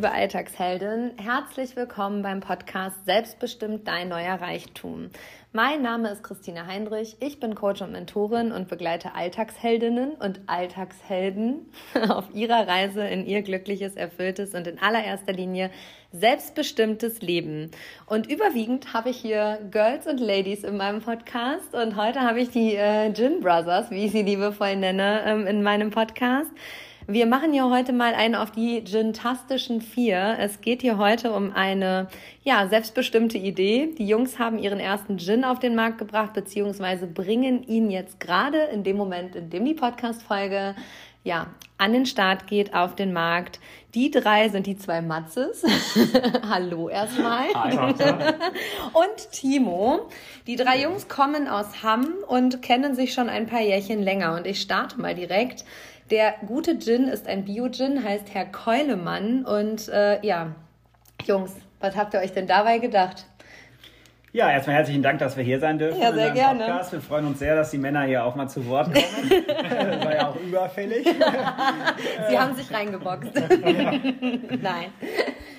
liebe Alltagsheldin. Herzlich willkommen beim Podcast Selbstbestimmt dein neuer Reichtum. Mein Name ist Christina Heinrich. Ich bin Coach und Mentorin und begleite Alltagsheldinnen und Alltagshelden auf ihrer Reise in ihr glückliches, erfülltes und in allererster Linie selbstbestimmtes Leben. Und überwiegend habe ich hier Girls und Ladies in meinem Podcast und heute habe ich die äh, Gin Brothers, wie ich sie liebevoll nenne, ähm, in meinem Podcast. Wir machen hier heute mal einen auf die Gintastischen Vier. Es geht hier heute um eine, ja, selbstbestimmte Idee. Die Jungs haben ihren ersten Gin auf den Markt gebracht, beziehungsweise bringen ihn jetzt gerade in dem Moment, in dem die Podcast-Folge ja, an den Start geht, auf den Markt. Die drei sind die zwei Matzes. Hallo erstmal. Und Timo. Die drei Jungs kommen aus Hamm und kennen sich schon ein paar Jährchen länger. Und ich starte mal direkt. Der gute Gin ist ein Bio-Gin, heißt Herr Keulemann. Und äh, ja, Jungs, was habt ihr euch denn dabei gedacht? Ja, erstmal herzlichen Dank, dass wir hier sein dürfen. Ja, sehr gerne. Podcast. Wir freuen uns sehr, dass die Männer hier auch mal zu Wort kommen. das war ja auch überfällig. Sie haben sich reingeboxt. Nein.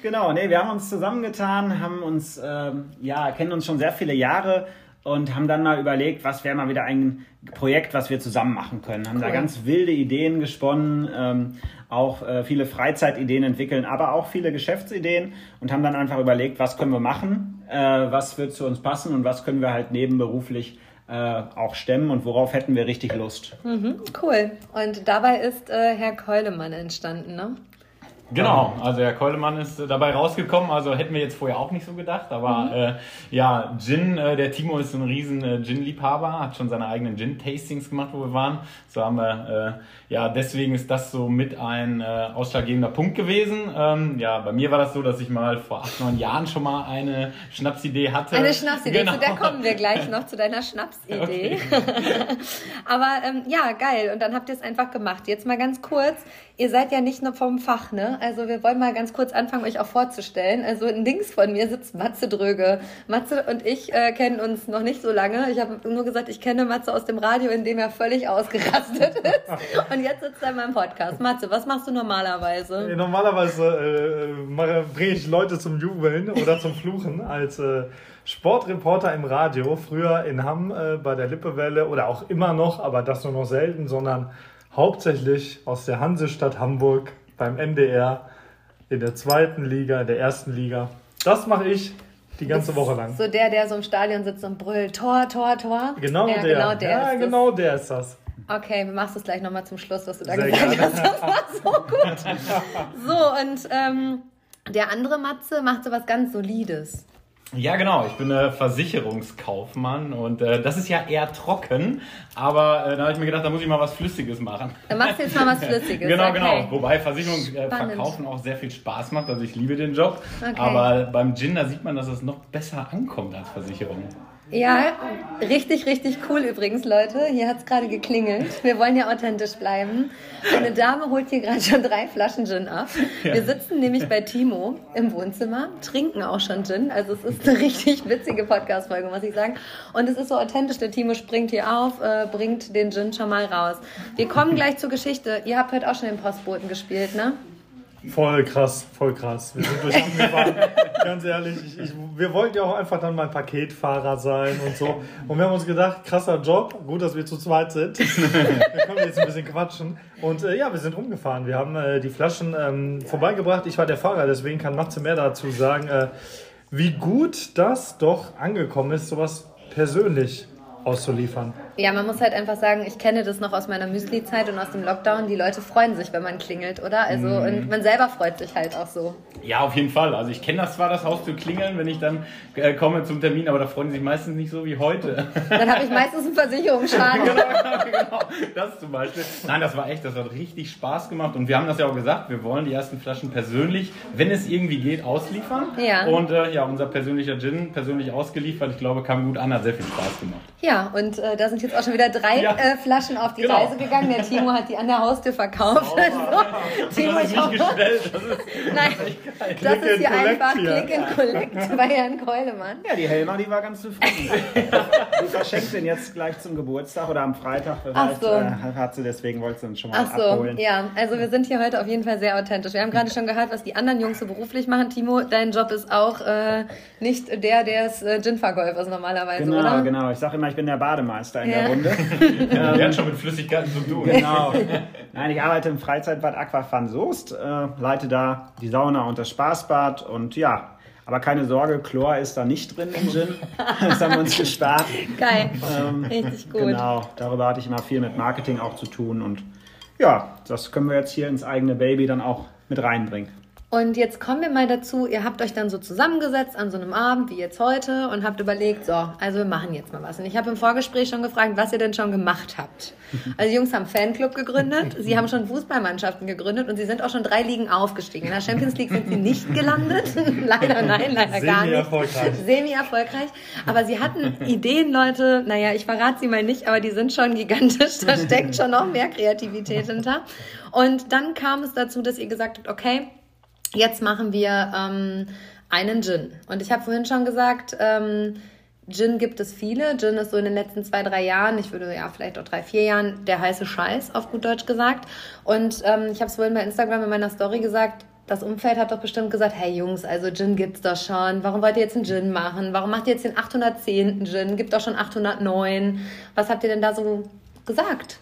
Genau, nee, wir haben uns zusammengetan, haben uns, ähm, ja, kennen uns schon sehr viele Jahre und haben dann mal überlegt, was wäre mal wieder ein Projekt, was wir zusammen machen können. Haben cool. da ganz wilde Ideen gesponnen, ähm, auch äh, viele Freizeitideen entwickeln, aber auch viele Geschäftsideen und haben dann einfach überlegt, was können wir machen, äh, was wird zu uns passen und was können wir halt nebenberuflich äh, auch stemmen und worauf hätten wir richtig Lust. Mhm, cool. Und dabei ist äh, Herr Keulemann entstanden, ne? Genau, also Herr Keulemann ist äh, dabei rausgekommen, also hätten wir jetzt vorher auch nicht so gedacht, aber mhm. äh, ja, Gin, äh, der Timo ist ein riesen äh, Gin-Liebhaber, hat schon seine eigenen Gin-Tastings gemacht, wo wir waren. So haben wir, äh, ja, deswegen ist das so mit ein äh, ausschlaggebender Punkt gewesen. Ähm, ja, bei mir war das so, dass ich mal vor acht, neun Jahren schon mal eine Schnapsidee hatte. Eine Schnapsidee, genau. zu der kommen wir gleich noch, zu deiner Schnapsidee. Okay. aber ähm, ja, geil, und dann habt ihr es einfach gemacht. Jetzt mal ganz kurz, ihr seid ja nicht nur vom Fach, ne? Also wir wollen mal ganz kurz anfangen, euch auch vorzustellen. Also links von mir sitzt Matze Dröge. Matze und ich äh, kennen uns noch nicht so lange. Ich habe nur gesagt, ich kenne Matze aus dem Radio, in dem er völlig ausgerastet ist. Und jetzt sitzt er in meinem Podcast. Matze, was machst du normalerweise? Ja, normalerweise äh, bringe ich Leute zum Jubeln oder zum Fluchen als äh, Sportreporter im Radio. Früher in Hamm äh, bei der Lippewelle oder auch immer noch, aber das nur noch selten, sondern hauptsächlich aus der Hansestadt Hamburg beim MDR in der zweiten Liga, in der ersten Liga. Das mache ich die ganze Woche lang. So der, der so im Stadion sitzt und brüllt, Tor, Tor, Tor. Genau ja, der. Genau der ja, genau der ist das. Okay, wir machen es gleich nochmal zum Schluss, was du da Sehr gesagt gerne. hast. Das war so gut. so, und ähm, der andere Matze macht so was ganz Solides. Ja, genau. Ich bin äh, Versicherungskaufmann und äh, das ist ja eher trocken. Aber äh, da habe ich mir gedacht, da muss ich mal was Flüssiges machen. Dann machst du jetzt mal was Flüssiges. genau, okay. genau. Wobei Versicherung äh, verkaufen auch sehr viel Spaß macht. Also ich liebe den Job. Okay. Aber beim Gin, da sieht man, dass es noch besser ankommt als Versicherung. Ja, richtig, richtig cool übrigens, Leute. Hier hat es gerade geklingelt. Wir wollen ja authentisch bleiben. Eine Dame holt hier gerade schon drei Flaschen Gin ab. Ja. Wir sitzen nämlich bei Timo im Wohnzimmer, trinken auch schon Gin. Also es ist eine richtig witzige Podcast-Folge, muss ich sagen. Und es ist so authentisch. Der Timo springt hier auf, äh, bringt den Gin schon mal raus. Wir kommen gleich zur Geschichte. Ihr habt heute auch schon den Postboten gespielt, ne? Voll krass, voll krass. Wir sind durch gefahren. Ganz ehrlich, ich, ich, wir wollten ja auch einfach dann mal Paketfahrer sein und so. Und wir haben uns gedacht, krasser Job. Gut, dass wir zu zweit sind. wir können jetzt ein bisschen quatschen. Und äh, ja, wir sind rumgefahren. Wir haben äh, die Flaschen ähm, vorbeigebracht. Ich war der Fahrer, deswegen kann Matze mehr dazu sagen, äh, wie gut das doch angekommen ist, sowas persönlich auszuliefern. Ja, man muss halt einfach sagen, ich kenne das noch aus meiner Müsli-Zeit und aus dem Lockdown. Die Leute freuen sich, wenn man klingelt, oder? Also, mm. und man selber freut sich halt auch so. Ja, auf jeden Fall. Also, ich kenne das zwar, das Haus zu klingeln, wenn ich dann äh, komme zum Termin, aber da freuen sie sich meistens nicht so wie heute. Dann habe ich meistens einen Versicherungsschaden. genau, genau, das zum Beispiel. Nein, das war echt, das hat richtig Spaß gemacht und wir haben das ja auch gesagt, wir wollen die ersten Flaschen persönlich, wenn es irgendwie geht, ausliefern. Ja. Und äh, ja, unser persönlicher Gin, persönlich ausgeliefert, ich glaube, kam gut an, hat sehr viel Spaß gemacht. Ja, und äh, da sind jetzt übrigens auch schon wieder drei ja. äh, Flaschen auf die genau. Reise gegangen. Der Timo hat die an der Haustür verkauft. Also, Timo, das ist nicht gestellt. Das ist, Nein, das ist hier einfach Click and Collect bei Herrn Keulemann. Ja, die Helma, die war ganz zufrieden. du verschenkst den jetzt gleich zum Geburtstag oder am Freitag. Ach so. Äh, hat sie, deswegen wolltest du uns schon mal Ach so, abholen. ja. Also wir sind hier heute auf jeden Fall sehr authentisch. Wir haben gerade schon gehört, was die anderen Jungs so beruflich machen. Timo, dein Job ist auch äh, nicht der, der es äh, Gin-Verkäufer ist normalerweise, genau, oder? Genau, genau. Ich sage immer, ich bin der Bademeister in ja. der Runde. ähm, der hat schon mit Flüssigkeiten zu tun. Genau. Nein, ich arbeite im Freizeitbad Aquafan Soest, äh, leite da die Sauna und das Spaßbad und ja, aber keine Sorge, Chlor ist da nicht drin im Gin. Das haben wir uns gespart. Geil. Ähm, Richtig gut. Genau, darüber hatte ich immer viel mit Marketing auch zu tun und ja, das können wir jetzt hier ins eigene Baby dann auch mit reinbringen. Und jetzt kommen wir mal dazu, ihr habt euch dann so zusammengesetzt an so einem Abend wie jetzt heute und habt überlegt, so, also wir machen jetzt mal was. Und ich habe im Vorgespräch schon gefragt, was ihr denn schon gemacht habt. Also die Jungs haben Fanclub gegründet, sie haben schon Fußballmannschaften gegründet und sie sind auch schon drei Ligen aufgestiegen. In der Champions League sind sie nicht gelandet. leider nein, leider gar nicht. Semi-erfolgreich. Semi-erfolgreich. Aber sie hatten Ideen, Leute, naja, ich verrate sie mal nicht, aber die sind schon gigantisch. Da steckt schon noch mehr Kreativität hinter. Und dann kam es dazu, dass ihr gesagt habt, okay, Jetzt machen wir ähm, einen Gin. Und ich habe vorhin schon gesagt, ähm, Gin gibt es viele. Gin ist so in den letzten zwei, drei Jahren, ich würde ja vielleicht auch drei, vier Jahren, der heiße Scheiß, auf gut Deutsch gesagt. Und ähm, ich habe es vorhin bei Instagram in meiner Story gesagt, das Umfeld hat doch bestimmt gesagt, hey Jungs, also Gin gibt's doch schon. Warum wollt ihr jetzt einen Gin machen? Warum macht ihr jetzt den 810. Gin? Gibt doch schon 809. Was habt ihr denn da so gesagt?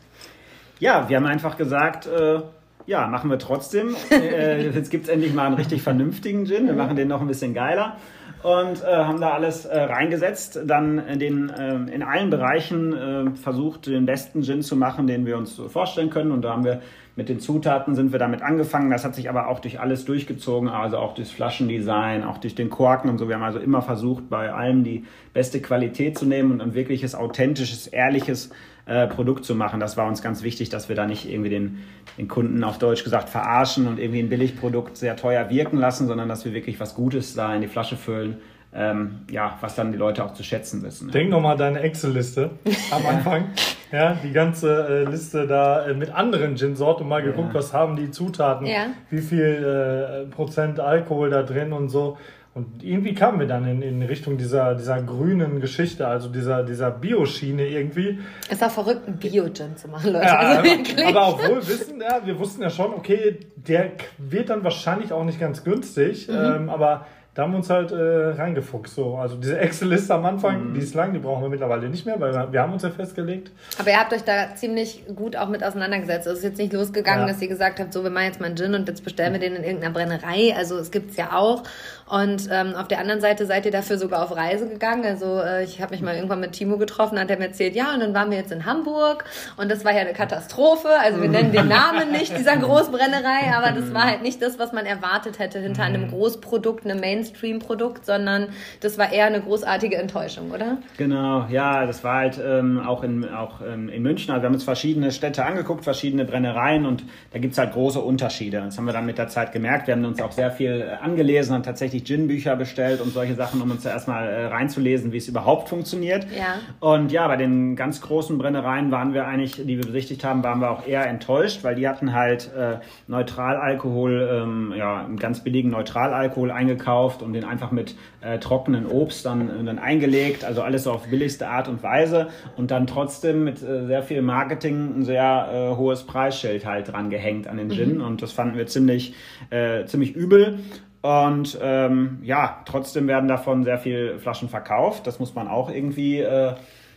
Ja, wir haben einfach gesagt, äh ja, machen wir trotzdem. äh, jetzt gibt es endlich mal einen richtig vernünftigen Gin. Wir machen den noch ein bisschen geiler und äh, haben da alles äh, reingesetzt. Dann in, den, äh, in allen Bereichen äh, versucht, den besten Gin zu machen, den wir uns vorstellen können. Und da haben wir mit den Zutaten sind wir damit angefangen. Das hat sich aber auch durch alles durchgezogen, also auch durchs Flaschendesign, auch durch den Korken und so. Wir haben also immer versucht, bei allem die beste Qualität zu nehmen und ein wirkliches, authentisches, ehrliches äh, Produkt zu machen. Das war uns ganz wichtig, dass wir da nicht irgendwie den, den Kunden auf Deutsch gesagt verarschen und irgendwie ein Billigprodukt sehr teuer wirken lassen, sondern dass wir wirklich was Gutes da in die Flasche füllen. Ähm, ja, was dann die Leute auch zu schätzen wissen. Denk nochmal deine Excel-Liste am Anfang. ja, die ganze äh, Liste da äh, mit anderen Gin-Sorten mal geguckt, ja. was haben die Zutaten, ja. wie viel äh, Prozent Alkohol da drin und so. Und irgendwie kamen wir dann in, in Richtung dieser, dieser grünen Geschichte, also dieser, dieser Bioschiene irgendwie. Es war verrückt, einen Bio-Gin zu machen, Leute. Ja, also aber, aber obwohl wissen, ja, wir wussten ja schon, okay, der wird dann wahrscheinlich auch nicht ganz günstig, mhm. ähm, aber da haben wir uns halt äh, reingefuchst. So. Also diese Excel-Liste am Anfang, mhm. die ist lang, die brauchen wir mittlerweile nicht mehr, weil wir, wir, haben uns ja festgelegt. Aber ihr habt euch da ziemlich gut auch mit auseinandergesetzt. Es ist jetzt nicht losgegangen, ja. dass ihr gesagt habt, so wir machen jetzt mal einen Gin und jetzt bestellen wir den in irgendeiner Brennerei. Also es gibt es ja auch. Und ähm, auf der anderen Seite seid ihr dafür sogar auf Reise gegangen. Also äh, ich habe mich mal irgendwann mit Timo getroffen, hat er mir erzählt, ja, und dann waren wir jetzt in Hamburg und das war ja eine Katastrophe. Also wir nennen den Namen nicht dieser Großbrennerei, aber das war halt nicht das, was man erwartet hätte hinter einem mhm. Großprodukt, einem Mainstream-Produkt, sondern das war eher eine großartige Enttäuschung, oder? Genau, ja, das war halt ähm, auch, in, auch ähm, in München. Also wir haben uns verschiedene Städte angeguckt, verschiedene Brennereien und da gibt's halt große Unterschiede. Das haben wir dann mit der Zeit gemerkt. Wir haben uns auch sehr viel äh, angelesen und tatsächlich tatsächlich Gin-Bücher bestellt und solche Sachen, um uns da erstmal äh, reinzulesen, wie es überhaupt funktioniert. Ja. Und ja, bei den ganz großen Brennereien waren wir eigentlich, die wir besichtigt haben, waren wir auch eher enttäuscht, weil die hatten halt äh, Neutralalkohol, ähm, ja, einen ganz billigen Neutralalkohol eingekauft und den einfach mit äh, trockenen Obst dann, äh, dann eingelegt, also alles auf billigste Art und Weise und dann trotzdem mit äh, sehr viel Marketing ein sehr äh, hohes Preisschild halt dran gehängt an den Gin mhm. und das fanden wir ziemlich, äh, ziemlich übel. Und ähm, ja, trotzdem werden davon sehr viele Flaschen verkauft. Das muss man auch irgendwie äh,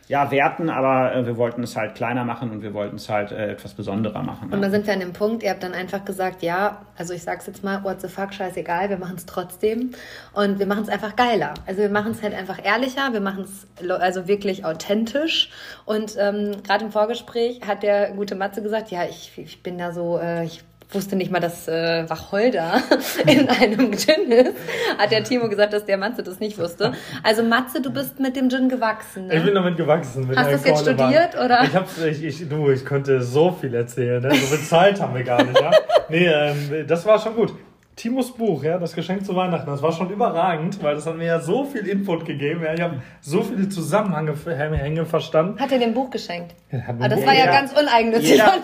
ja, werten, aber äh, wir wollten es halt kleiner machen und wir wollten es halt äh, etwas besonderer machen. Und da sind wir an dem Punkt, ihr habt dann einfach gesagt, ja, also ich sag's jetzt mal, what the fuck, scheißegal, wir machen es trotzdem und wir machen es einfach geiler. Also wir machen es halt einfach ehrlicher, wir machen es also wirklich authentisch und ähm, gerade im Vorgespräch hat der gute Matze gesagt, ja, ich, ich bin da so, äh, ich wusste nicht mal, dass äh, Wacholder in einem Gin ist. Hat der Timo gesagt, dass der Matze das nicht wusste. Also Matze, du bist mit dem Gin gewachsen. Ne? Ich bin damit gewachsen. Mit Hast du es jetzt studiert oder? Ich hab's, ich, ich, du, ich könnte so viel erzählen. Ne? So Zeit haben wir gar nicht. Ja? Nee, ähm, das war schon gut. Timos Buch, ja, das Geschenk zu Weihnachten, das war schon überragend, weil das hat mir ja so viel Input gegeben. Ja. Ich habe so viele Zusammenhänge Hänge verstanden. Hat er dem Buch geschenkt? Ja, Aber das Buch- war ja Jeder- ganz uneigennützig von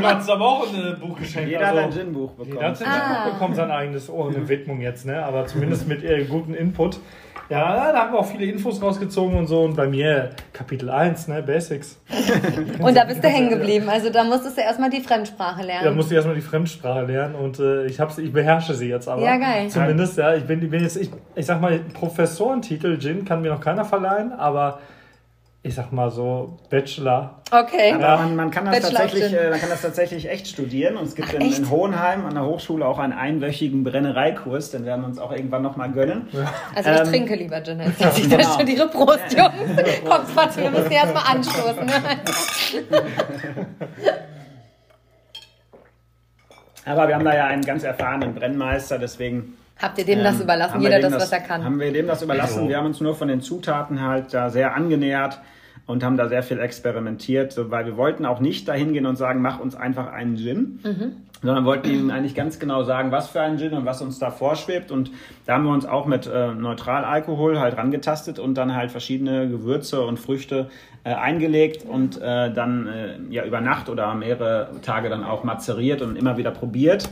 den hat es aber auch ein Buch geschenkt. Jeder also, hat ein Gin-Buch Jeder hat bekommen. ein Ah. Buch bekommen, sein eigenes Ohr, eine Widmung jetzt, ne? aber zumindest mit äh, gutem Input. Ja, da haben wir auch viele Infos rausgezogen und so. Und bei mir Kapitel 1, ne? Basics. Und da bist du hängen geblieben. Also da musstest du erstmal die Fremdsprache Da lernen. musste ich erstmal die Fremdsprache lernen und äh, ich, hab's, ich beherrsche sie jetzt aber. Ja, geil. Zumindest, ja. Ich bin, ich bin jetzt, ich, ich sag mal, Professorentitel Gin kann mir noch keiner verleihen, aber ich sag mal so, Bachelor. Okay. Aber man, man, kann das Bachelor tatsächlich, äh, man kann das tatsächlich echt studieren. Und es gibt Ach, in, in Hohenheim an der Hochschule auch einen einwöchigen Brennereikurs. Den werden wir uns auch irgendwann nochmal gönnen. Also ich Ähm, trinke lieber Gin als dass ich genau. da studiere. Prost, Jungs. Kommt Fatih, wir müssen erstmal anstoßen. Aber wir haben da ja einen ganz erfahrenen Brennmeister, deswegen Habt ihr dem das ähm, überlassen? haben wir Jeder dem das, was er kann. Haben wir dem das überlassen. Wir haben uns nur von den Zutaten halt da sehr angenähert und haben da sehr viel experimentiert, so, weil wir wollten auch nicht dahin gehen und sagen, mach uns einfach einen Gin, sondern wollten ihnen eigentlich ganz genau sagen, was für einen Gin und was uns da vorschwebt. Und da haben wir uns auch mit äh, Neutralalkohol halt rangetastet und dann halt verschiedene Gewürze und Früchte äh, eingelegt und äh, dann äh, ja über Nacht oder mehrere Tage dann auch mazeriert und immer wieder probiert.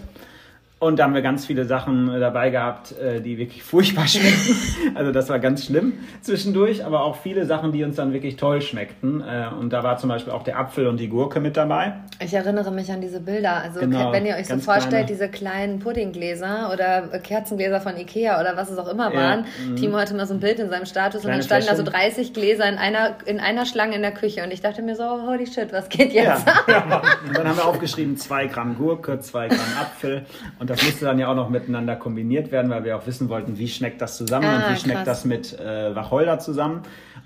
Und da haben wir ganz viele Sachen äh, dabei gehabt, äh, die wirklich furchtbar schmeckten. Also das war ganz schlimm zwischendurch, aber auch viele Sachen, die uns dann wirklich toll schmeckten. Äh, Und da war zum Beispiel auch der Apfel und die Gurke mit dabei. Ich erinnere mich an diese Bilder. Also Genau, wenn ihr euch so vorstellt, kleine. diese kleinen Puddinggläser oder Kerzengläser von Ikea oder was es auch immer Ja, waren. Timo hatte mal so ein Bild in seinem Status Kleine und dann standen da so Fläschchen. 30 Gläser in einer, in einer Schlange in der Küche. Und ich dachte mir so, oh, holy shit, was geht Ja. jetzt? Und dann haben wir aufgeschrieben, zwei Gramm Gurke, zwei Gramm Apfel. Und das musste dann ja auch noch miteinander kombiniert werden, weil wir auch wissen wollten, wie schmeckt das zusammen Ah, und wie schmeckt krass. das mit äh, Wacholder zusammen.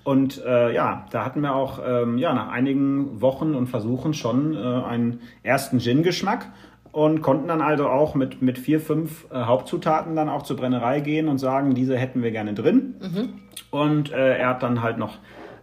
Und äh, ja, da hatten wir auch ähm, ja, nach einigen Wochen und Versuchen schon äh, einen ersten Gin-Geschmack und konnten dann also auch mit, mit vier, fünf äh, Hauptzutaten dann auch zur Brennerei gehen und sagen, diese hätten wir gerne drin. Und äh, er hat dann halt noch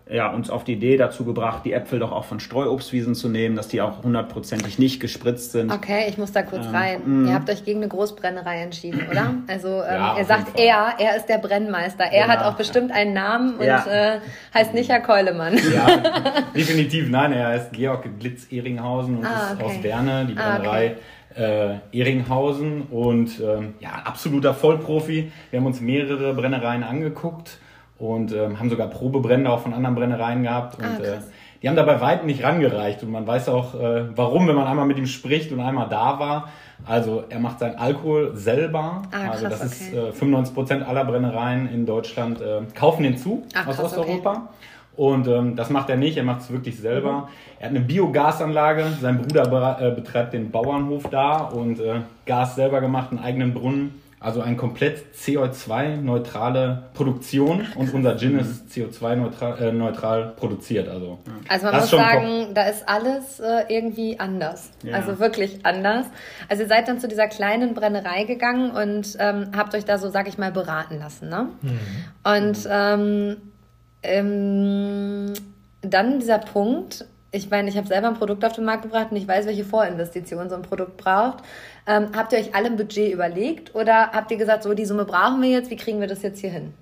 ja, uns auf die Idee dazu gebracht, die Äpfel doch auch von Streuobstwiesen zu nehmen, dass die auch hundertprozentig nicht gespritzt sind. Okay, ich muss da kurz Ähm, rein. Ihr habt euch gegen eine Großbrennerei entschieden, oder? Also ähm, Ja, ihr sagt er, er ist der Brennmeister. Er Genau. hat auch bestimmt einen Namen und Ja. äh, heißt nicht Herr Keulemann. Ja, definitiv. Nein, er heißt Georg Glitz Ehringhausen und Ah, ist okay. aus Werne, die Ah, Brennerei äh, Ehringhausen. Und ähm, ja, absoluter Vollprofi. Wir haben uns mehrere Brennereien angeguckt und ähm, haben sogar Probebrände auch von anderen Brennereien gehabt. Und Ah, äh, die haben da bei weitem nicht rangereicht. Und man weiß auch, äh, warum, wenn man einmal mit ihm spricht und einmal da war. Also er macht seinen Alkohol selber. Ah, also krass, das ist okay. äh, 95% aller Brennereien in Deutschland äh, kaufen den zu Ach, aus krass, okay. Osteuropa. Und ähm, das macht er nicht, er macht es wirklich selber. Er hat eine Biogasanlage, sein Bruder be äh, betreibt den Bauernhof da und äh, Gas selber gemacht, einen eigenen Brunnen. Also eine komplett CO2-neutrale Produktion und unser Gin ist CO2-neutral äh, neutral produziert. Also, Also man Das muss sagen, da ist alles äh, irgendwie anders. Ja. Also wirklich anders. Also ihr seid dann zu dieser kleinen Brennerei gegangen und ähm, habt euch da so, sag ich mal, beraten lassen. Ne? Und ähm, ähm, dann dieser Punkt, ich meine, ich habe selber ein Produkt auf den Markt gebracht und ich weiß, welche Vorinvestitionen so ein Produkt braucht. Ähm, habt ihr euch alle ein Budget überlegt oder habt ihr gesagt, so die Summe brauchen wir jetzt, wie kriegen wir das jetzt hier hin?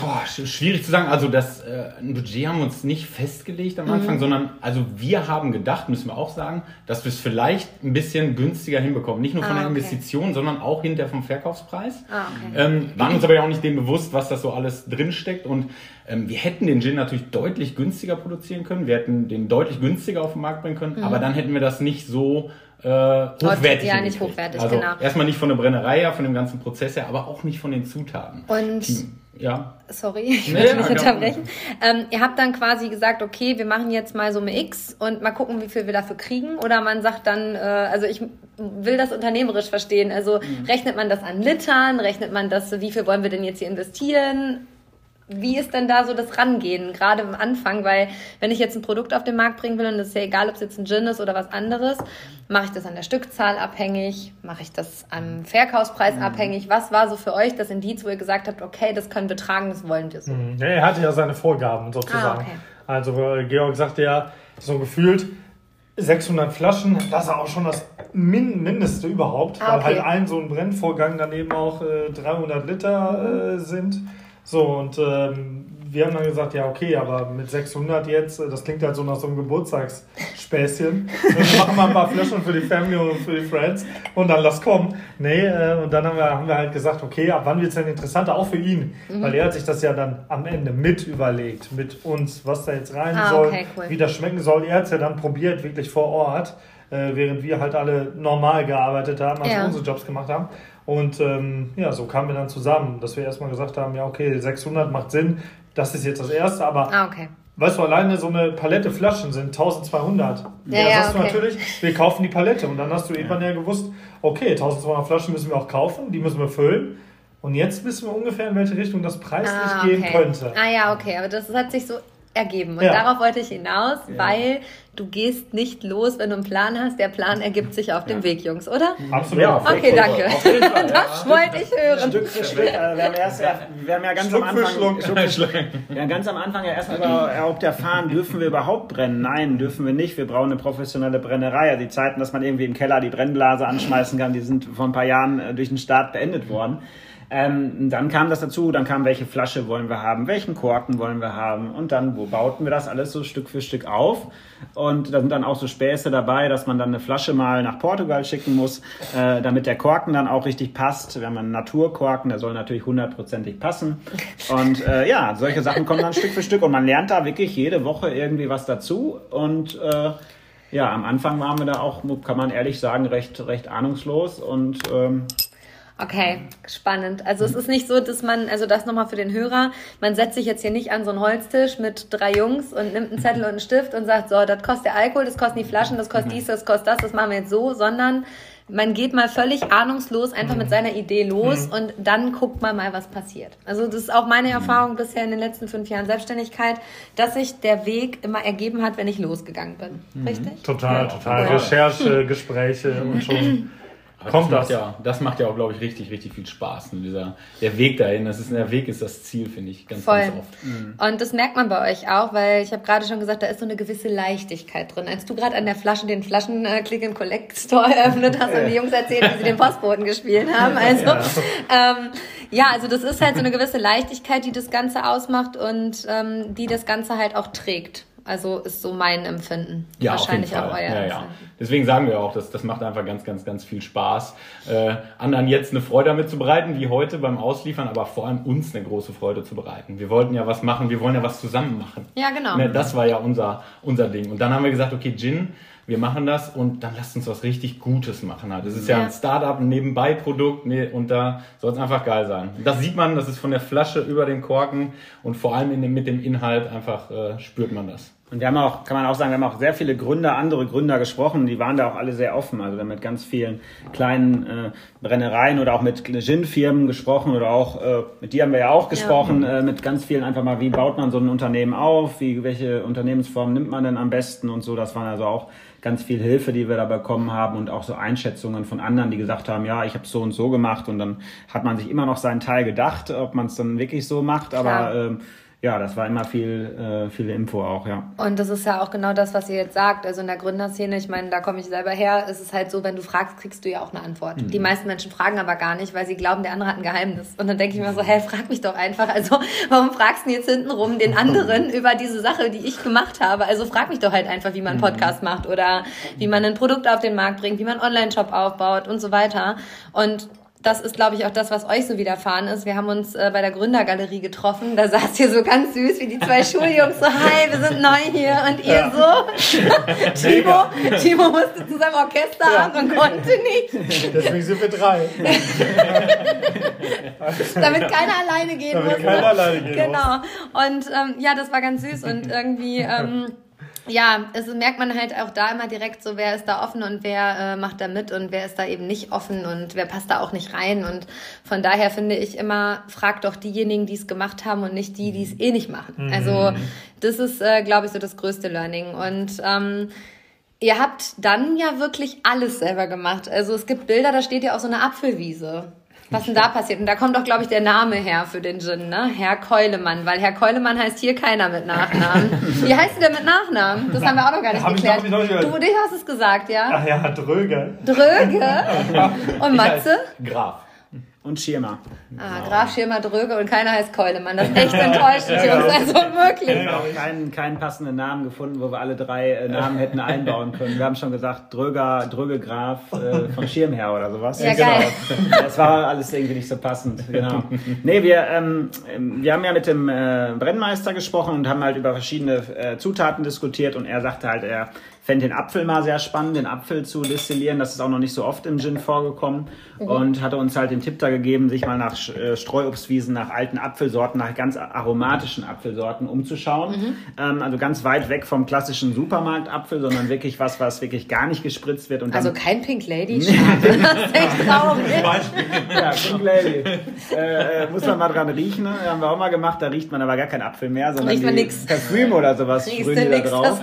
Boah, sch- schwierig zu sagen. Also das äh, ein Budget haben wir uns nicht festgelegt Mhm. am Anfang, sondern also wir haben gedacht, müssen wir auch sagen, dass wir es vielleicht ein bisschen günstiger hinbekommen. Nicht nur von Ah, der okay. Investition, sondern auch hinterher vom Verkaufspreis. Ah, okay. Ähm, waren uns aber ja auch nicht dem bewusst, was das so alles drinsteckt. Und ähm, wir hätten den Gin natürlich deutlich günstiger produzieren können. Wir hätten den deutlich günstiger auf den Markt bringen können. Aber dann hätten wir das nicht so äh, hochwertig ja, nicht hochwertig, also genau. Erstmal nicht von der Brennerei her, von dem ganzen Prozess her, aber auch nicht von den Zutaten. Und Ja. Sorry, ich Nee, wollte ja, nicht ja. unterbrechen. Ähm, ihr habt dann quasi gesagt, okay, wir machen jetzt mal Summe X und mal gucken, wie viel wir dafür kriegen. Oder man sagt dann, äh, also ich will das unternehmerisch verstehen. Also Mhm. rechnet man das an Litern, rechnet man das, wie viel wollen wir denn jetzt hier investieren? Wie ist denn da so das Rangehen, gerade am Anfang? Weil wenn ich jetzt ein Produkt auf den Markt bringen will, und es ist ja egal, ob es jetzt ein Gin ist oder was anderes, mache ich das an der Stückzahl abhängig, mache ich das am Mhm. Verkaufspreis abhängig? Was war so für euch das Indiz, wo ihr gesagt habt, okay, das können wir tragen, das wollen wir so? Mhm. Ja, er hatte ja seine Vorgaben sozusagen. Ah, okay. Also äh, Georg sagte ja, so gefühlt, 600 Flaschen, das ist auch schon das Min Mindeste überhaupt, Ah, weil okay. halt ein so ein Brennvorgang dann eben auch äh, 300 Liter äh, sind. So, und ähm, wir haben dann gesagt, ja, okay, aber mit 600 jetzt, äh, das klingt halt so nach so einem Geburtstagsspäßchen. wir machen mal ein paar Flaschen für die Family und für die Friends und dann lass kommen. Nee, äh, und dann haben wir, haben wir halt gesagt, okay, ab wann wird es denn interessanter, auch für ihn? Mhm. Weil er hat sich das ja dann am Ende mit überlegt, mit uns, was da jetzt rein Ah, soll, okay, cool. wie das schmecken soll. Er hat es ja dann probiert, wirklich vor Ort, äh, während wir halt alle normal gearbeitet haben, also Ja. unsere Jobs gemacht haben. Und ähm, ja, so kamen wir dann zusammen, dass wir erstmal gesagt haben, ja okay, 600 macht Sinn, das ist jetzt das Erste, aber Ah, okay. weißt du, alleine so eine Palette Flaschen sind 1200. Ja, da ja, sagst okay. du natürlich, wir kaufen die Palette und dann hast du irgendwann ja gewusst, okay, 1200 Flaschen müssen wir auch kaufen, die müssen wir füllen. Und jetzt wissen wir ungefähr, in welche Richtung das preislich Ah, gehen okay. könnte. Ah ja, okay, aber das hat sich so ergeben. Und Ja. darauf wollte ich hinaus, weil du gehst nicht los, wenn du einen Plan hast. Der Plan ergibt sich auf dem Weg, Jungs, oder? Absolut. Ja, auf Okay, danke. Ja. Das wollte ich hören. Stück für Stück. Also wir, haben erst, wir haben ja ganz Schluck am Anfang, Schluck. Schluck für Schluck. Ja, ganz am Anfang ja erstmal überhaupt erfahren, dürfen wir überhaupt brennen? Nein, dürfen wir nicht. Wir brauchen eine professionelle Brennerei. Also die Zeiten, dass man irgendwie im Keller die Brennblase anschmeißen kann, die sind vor ein paar Jahren äh, durch den Staat beendet worden. Ähm, dann kam das dazu, dann kam, welche Flasche wollen wir haben, welchen Korken wollen wir haben und dann, wo bauten wir das alles so Stück für Stück auf? Und da sind dann auch so Späße dabei, dass man dann eine Flasche mal nach Portugal schicken muss, äh, damit der Korken dann auch richtig passt. Wir haben einen Naturkorken, der soll natürlich hundertprozentig passen. Und äh, ja, solche Sachen kommen dann Stück für Stück und man lernt da wirklich jede Woche irgendwie was dazu. Und äh, ja, am Anfang waren wir da auch, kann man ehrlich sagen, recht, recht ahnungslos und ähm, Okay, spannend. Also es ist nicht so, dass man, also das nochmal für den Hörer, man setzt sich jetzt hier nicht an so einen Holztisch mit drei Jungs und nimmt einen Zettel und einen Stift und sagt, so, das kostet der Alkohol, das kosten die Flaschen, das kostet dies, das kostet das, das machen wir jetzt so, sondern man geht mal völlig ahnungslos einfach mit seiner Idee los und dann guckt man mal, was passiert. Also das ist auch meine Erfahrung bisher in den letzten fünf Jahren Selbstständigkeit, dass sich der Weg immer ergeben hat, wenn ich losgegangen bin. Richtig? Total, total. Ja. Recherche, Gespräche und schon kommt das. das. Macht ja, das macht ja auch, glaube ich, richtig, richtig viel Spaß. Und dieser, der Weg dahin, das ist, der Weg ist das Ziel, finde ich, ganz, Voll. ganz oft. Und das merkt man bei euch auch, weil ich habe gerade schon gesagt, da ist so eine gewisse Leichtigkeit drin. Als du gerade an der Flasche den Flaschen äh, Click and Collect Store eröffnet hast und die Jungs erzählt, wie sie den Postboten gespielt haben. Also ähm, ja, also das ist halt so eine gewisse Leichtigkeit, die das Ganze ausmacht und ähm, die das Ganze halt auch trägt. Also ist so mein Empfinden. Ja, Wahrscheinlich auch euer ja, ja. Deswegen sagen wir auch, dass das macht einfach ganz, ganz, ganz viel Spaß, äh, anderen jetzt eine Freude damit zu bereiten, wie heute beim Ausliefern, aber vor allem uns eine große Freude zu bereiten. Wir wollten ja was machen, wir wollen ja was zusammen machen. Ja, genau. Ne, das war ja unser, unser Ding. Und dann haben wir gesagt, okay, Gin, wir machen das und dann lasst uns was richtig Gutes machen. Halt. Das ist ja, Ja. ein Startup, ein Nebenbei-Produkt nee, und da soll es einfach geil sein. Das sieht man, das ist von der Flasche über den Korken und vor allem in dem, mit dem Inhalt einfach äh, spürt man das. Und wir haben auch, kann man auch sagen, wir haben auch sehr viele Gründer, andere Gründer gesprochen, die waren da auch alle sehr offen. Also wir haben mit ganz vielen kleinen äh, Brennereien oder auch mit Gin-Firmen gesprochen oder auch, äh, mit dir haben wir ja auch gesprochen, äh, mit ganz vielen einfach mal, wie baut man so ein Unternehmen auf, wie, welche Unternehmensform nimmt man denn am besten und so. Das waren also auch ganz viel Hilfe, die wir da bekommen haben und auch so Einschätzungen von anderen, die gesagt haben, ja, ich habe so und so gemacht und dann hat man sich immer noch seinen Teil gedacht, ob man es dann wirklich so macht, aber Klar. ähm, ja, das war immer viel, äh, viel Info auch, ja. Und das ist ja auch genau das, was ihr jetzt sagt. Also in der Gründerszene, ich meine, da komme ich selber her, ist es halt so, wenn du fragst, kriegst du ja auch eine Antwort. Mhm. Die meisten Menschen fragen aber gar nicht, weil sie glauben, der andere hat ein Geheimnis. Und dann denke ich mir so, hä, frag mich doch einfach. Also warum fragst du jetzt hintenrum den anderen über diese Sache, die ich gemacht habe? Also frag mich doch halt einfach, wie man einen Podcast macht oder wie man ein Produkt auf den Markt bringt, wie man einen Online-Shop aufbaut und so weiter. Und das ist, glaube ich, auch das, was euch so widerfahren ist. Wir haben uns äh, bei der Gründergalerie getroffen. Da saß ihr so ganz süß wie die zwei Schuljungs so, hi, wir sind neu hier. Und ihr so, Timo, Timo musste zu seinem Orchester haben und konnte nicht, Deswegen sind wir drei. damit keiner alleine gehen Damit musste. keiner alleine gehen Genau. Und ähm, ja, das war ganz süß und irgendwie... Ähm, ja, es merkt man halt auch da immer direkt so, wer ist da offen und wer äh, macht da mit und wer ist da eben nicht offen und wer passt da auch nicht rein. Und von daher finde ich immer, fragt doch diejenigen, die es gemacht haben und nicht die, die es eh nicht machen. Also das ist, äh, glaube ich, so das größte Learning. Und ähm, ihr habt dann ja wirklich alles selber gemacht. Also es gibt Bilder, da steht ja auch so eine Apfelwiese. Was denn da passiert? Und da kommt doch, glaube ich, der Name her für den Gin, ne? Herr Keulemann, weil Herr Keulemann heißt hier keiner mit Nachnamen. Wie heißt der mit Nachnamen? Das haben wir auch noch gar nicht Hab ich geklärt. noch nicht- noch du, dich hast es gesagt, ja? Ach ja, Dröge. Dröge und Matze? Graf. Und Schirmer. Ah, Graf Schirmer Dröge und keiner heißt Keulemann. Das ist echt enttäuschend, Jungs. Also wirklich. Wir haben auch keinen, keinen passenden Namen gefunden, wo wir alle drei äh, Namen hätten einbauen können. Wir haben schon gesagt, Dröger, Dröge Graf äh, von Schirmherr oder sowas. Ja, geil. Das war alles irgendwie nicht so passend, genau. Nee, wir, ähm, wir haben ja mit dem äh, Brennmeister gesprochen und haben halt über verschiedene äh, Zutaten diskutiert und er sagte halt, er fände den Apfel mal sehr spannend, den Apfel zu destillieren. Das ist auch noch nicht so oft im Gin vorgekommen und hatte uns halt den Tipp da gegeben, sich mal nach äh, Streuobstwiesen, nach alten Apfelsorten, nach ganz aromatischen Apfelsorten umzuschauen. Ähm, also ganz weit weg vom klassischen Supermarktapfel, sondern wirklich was, was wirklich gar nicht gespritzt wird. Und Also kein Pink Lady, schade. Das ist echt traurig. ja, Pink Lady. Äh, äh, muss man mal dran riechen. Ne? Haben wir auch mal gemacht. Da riecht man aber gar keinen Apfel mehr, sondern Riecht man die nix. Parfüm oder sowas Riechst sprühen die da nix, drauf.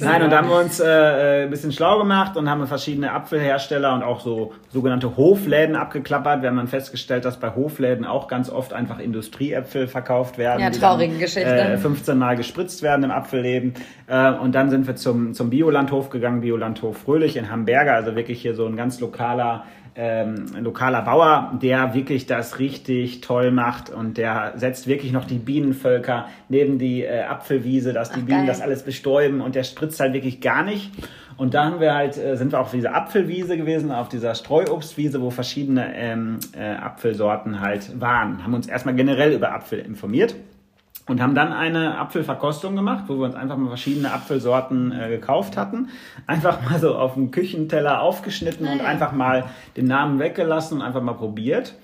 Nein, und da haben wir uns äh, äh, ein bisschen schlau gemacht und haben verschiedene Apfelhersteller und auch so sogenannte Hofläden abgeklappert. Wir haben dann festgestellt, dass bei Hofläden auch ganz oft einfach Industrieäpfel verkauft werden. Ja, traurige dann, Geschichte. Äh, 15 Mal gespritzt werden im Apfelleben. Äh, und dann sind wir zum, zum Biolandhof gegangen, Biolandhof Fröhlich in Hamburger, also wirklich hier so ein ganz lokaler ähm, ein lokaler Bauer, der wirklich das richtig toll macht und der setzt wirklich noch die Bienenvölker neben die äh, Apfelwiese, dass die Ach, Bienen geil. das alles bestäuben und der spritzt halt wirklich gar nicht. Und da haben wir halt, äh, sind wir auf dieser Apfelwiese gewesen, auf dieser Streuobstwiese, wo verschiedene ähm, äh, Apfelsorten halt waren. Haben uns erstmal generell über Apfel informiert und haben dann eine Apfelverkostung gemacht, wo wir uns einfach mal verschiedene Apfelsorten äh, gekauft hatten. Einfach mal so auf dem Küchenteller aufgeschnitten und einfach mal den Namen weggelassen und einfach mal probiert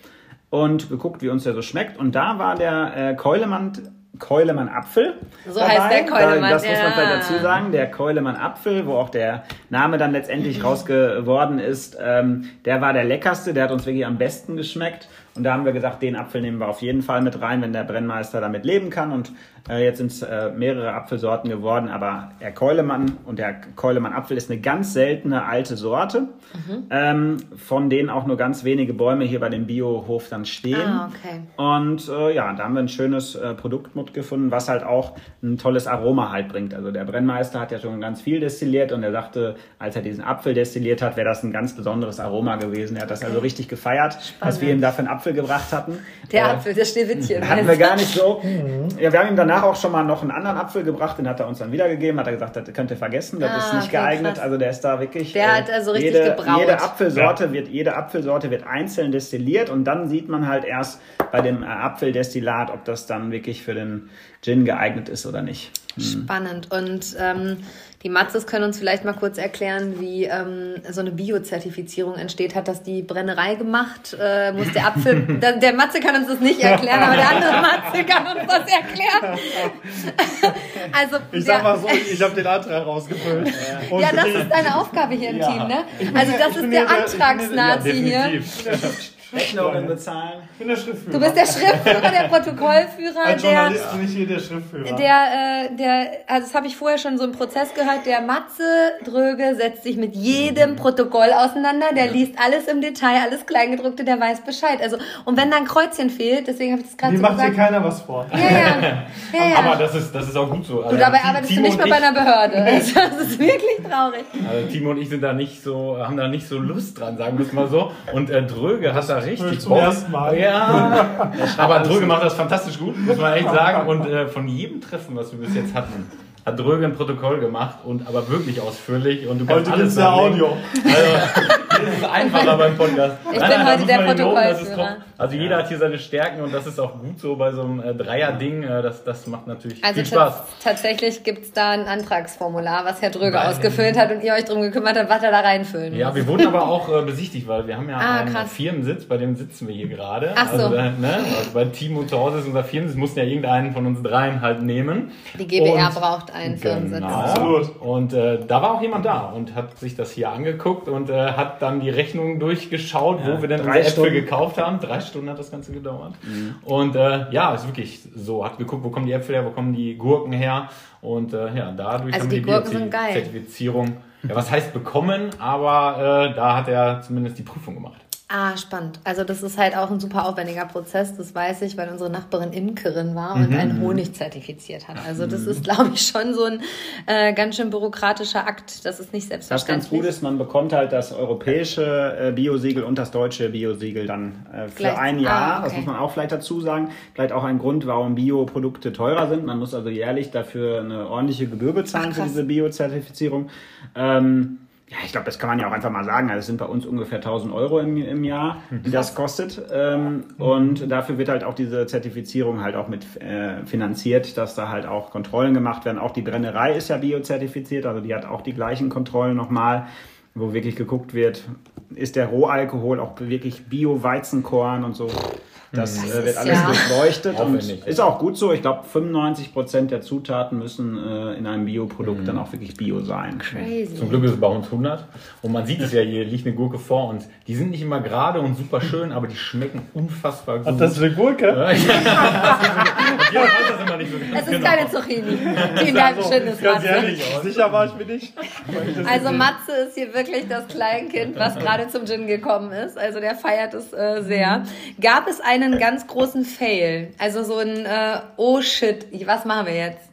und geguckt, wie uns der so schmeckt. Und da war der äh, Keulemann, Keulemann Apfel. So heißt der Keulemann, Da, das muss man ja. vielleicht dazu sagen. Der Keulemann Apfel, wo auch der Name dann letztendlich raus geworden ist, ähm, der war der leckerste. Der hat uns wirklich am besten geschmeckt. Und da haben wir gesagt, den Apfel nehmen wir auf jeden Fall mit rein, wenn der Brennmeister damit leben kann. Und äh, jetzt sind es äh, mehrere Apfelsorten geworden. Aber der Keulemann und der Keulemann Apfel ist eine ganz seltene alte Sorte, Mhm. ähm, von denen auch nur ganz wenige Bäume hier bei dem Biohof dann stehen. Ah, okay. Und äh, ja, da haben wir ein schönes äh, Produkt mitgefunden, was halt auch ein tolles Aroma halt bringt. Also der Brennmeister hat ja schon ganz viel destilliert und er sagte, als er diesen Apfel destilliert hat, wäre das ein ganz besonderes Aroma gewesen. Er hat das also richtig gefeiert, was wir ihm da für einen Apfel gebracht hatten. Der Äh, Apfel, das Schneewittchen. hatten wir gar nicht so. Ja, wir haben ihm danach auch schon mal noch einen anderen Apfel gebracht, den hat er uns dann wiedergegeben, hat er gesagt, das könnt ihr vergessen, das Ah, ist nicht okay, geeignet. krass. Also der ist da wirklich. Der hat also richtig jede, gebraut. Jede Apfelsorte wird, jede Apfelsorte wird einzeln destilliert und dann sieht man halt erst bei dem äh, Apfeldestillat, ob das dann wirklich für den Gin geeignet ist oder nicht. Spannend. Und ähm, die Matzes können uns vielleicht mal kurz erklären, wie ähm, so eine Biozertifizierung entsteht. Hat das die Brennerei gemacht? Äh, muss der Apfel. der, der Matze kann uns das nicht erklären, aber der andere Matze kann uns das erklären. also, Ich sag mal so, ich habe den Antrag rausgefüllt. Und ja, das ist deine Aufgabe hier im Ja. Team, ne? Also das ist der ja der- ja- Antragsnazi hier. Rechnungen bezahlen. ich bin der Schriftführer. Du bist der Schriftführer, der Protokollführer, Als der Journalist bin ich hier der Schriftführer. Der, äh, der, also das habe ich vorher schon so im Prozess gehört, der Matze Dröge setzt sich mit jedem Protokoll auseinander, der liest alles im Detail, alles Kleingedruckte, der weiß Bescheid. Also, und wenn da ein Kreuzchen fehlt, deswegen habe ich das gerade Mir so macht hier gesagt. keiner was vor. Ja, ja, ja, ja. Aber das ist, das ist auch gut so. du, Also, dabei Ti- arbeitest Timo du nicht mehr bei einer Behörde. Also, das ist wirklich traurig. Also Timo und ich sind da nicht so, haben da nicht so Lust dran, sagen wir es mal so. Und äh, Dröge hat da richtig zum ersten Mal. Ja, aber Dröge macht das fantastisch gut, muss man echt sagen. Und äh, von jedem Treffen, was wir bis jetzt hatten, hat Dröge ein Protokoll gemacht und aber wirklich ausführlich. Und du kannst Heute alles ja. Audio. Also, ist einfacher beim Podcast. Ich bin da heute der Protokollführer. Also jeder hat hier seine Stärken und das ist auch gut so bei so einem äh, Dreier-Ding. Äh, das, das macht natürlich Also viel Spaß. tats- tatsächlich gibt's da ein Antragsformular, was Herr Dröge ausgefüllt hat und ihr euch drum gekümmert habt, was er da reinfüllen muss. Ja, wir wurden aber auch äh, besichtigt, weil wir haben ja Ah, einen krass. Firmensitz, bei dem sitzen wir hier gerade. Ach so. Also, äh, ne? also bei Timo zu Hause ist unser Firmensitz, mussten ja irgendeinen von uns dreien halt nehmen. Die GBR Und- braucht einen Firmensitz. Genau. Absolut. Und äh, da war auch jemand da und hat sich das hier angeguckt und hat dann die Rechnung durchgeschaut, wo wir denn drei unsere Äpfel Stunden. gekauft haben. Drei Stunden hat das Ganze gedauert. Und äh, ja, ist wirklich so. Hat geguckt, wo kommen die Äpfel her, wo kommen die Gurken her. Und äh, ja, dadurch Also haben die wir Gurken sind geil. Zertifizierung. Ja, was heißt bekommen, aber äh, da hat er zumindest die Prüfung gemacht. Ah, spannend. Also das ist halt auch ein super aufwendiger Prozess, das weiß ich, weil unsere Nachbarin Imkerin war und mhm. einen Honig zertifiziert hat. Also das ist, glaube ich, schon so ein äh, ganz schön bürokratischer Akt. Das ist nicht selbstverständlich. Was ganz gut ist, man bekommt halt das europäische äh, Biosiegel und das deutsche Biosiegel dann äh, für Gleich. ein Jahr. Ah, okay. Das muss man auch vielleicht dazu sagen. Vielleicht auch ein Grund, warum Bioprodukte teurer sind. Man muss also jährlich dafür eine ordentliche Gebühr bezahlen Ach, für diese Biozertifizierung. Ähm, ja, ich glaube, das kann man ja auch einfach mal sagen. Also es sind bei uns ungefähr 1000 Euro im, im Jahr, die das kostet. Ähm, und dafür wird halt auch diese Zertifizierung halt auch mit äh, finanziert, dass da halt auch Kontrollen gemacht werden. Auch die Brennerei ist ja biozertifiziert, also die hat auch die gleichen Kontrollen nochmal, wo wirklich geguckt wird, ist der Rohalkohol auch wirklich Bio-Weizenkorn und so. Das, das äh, wird alles ja durchleuchtet und ist auch gut so. Ich glaube, 95 Prozent der Zutaten müssen äh, in einem Bioprodukt mhm. dann auch wirklich Bio sein. Crazy. Zum Glück ist es bei uns 100 und man sieht es ja, hier liegt eine Gurke vor uns. Die sind nicht immer gerade und super schön, aber die schmecken unfassbar gut. Ach, das ist eine Gurke? Ja. es ist genau. keine Zucchini, die in deinem so, schönes Ganz ehrlich, sicher war ich mir nicht. Also Matze ist hier wirklich das Kleinkind, was gerade zum Gin gekommen ist. Also der feiert es äh, sehr. Gab es eine einen ganz großen Fail. Also so ein, äh, oh shit, was machen wir jetzt?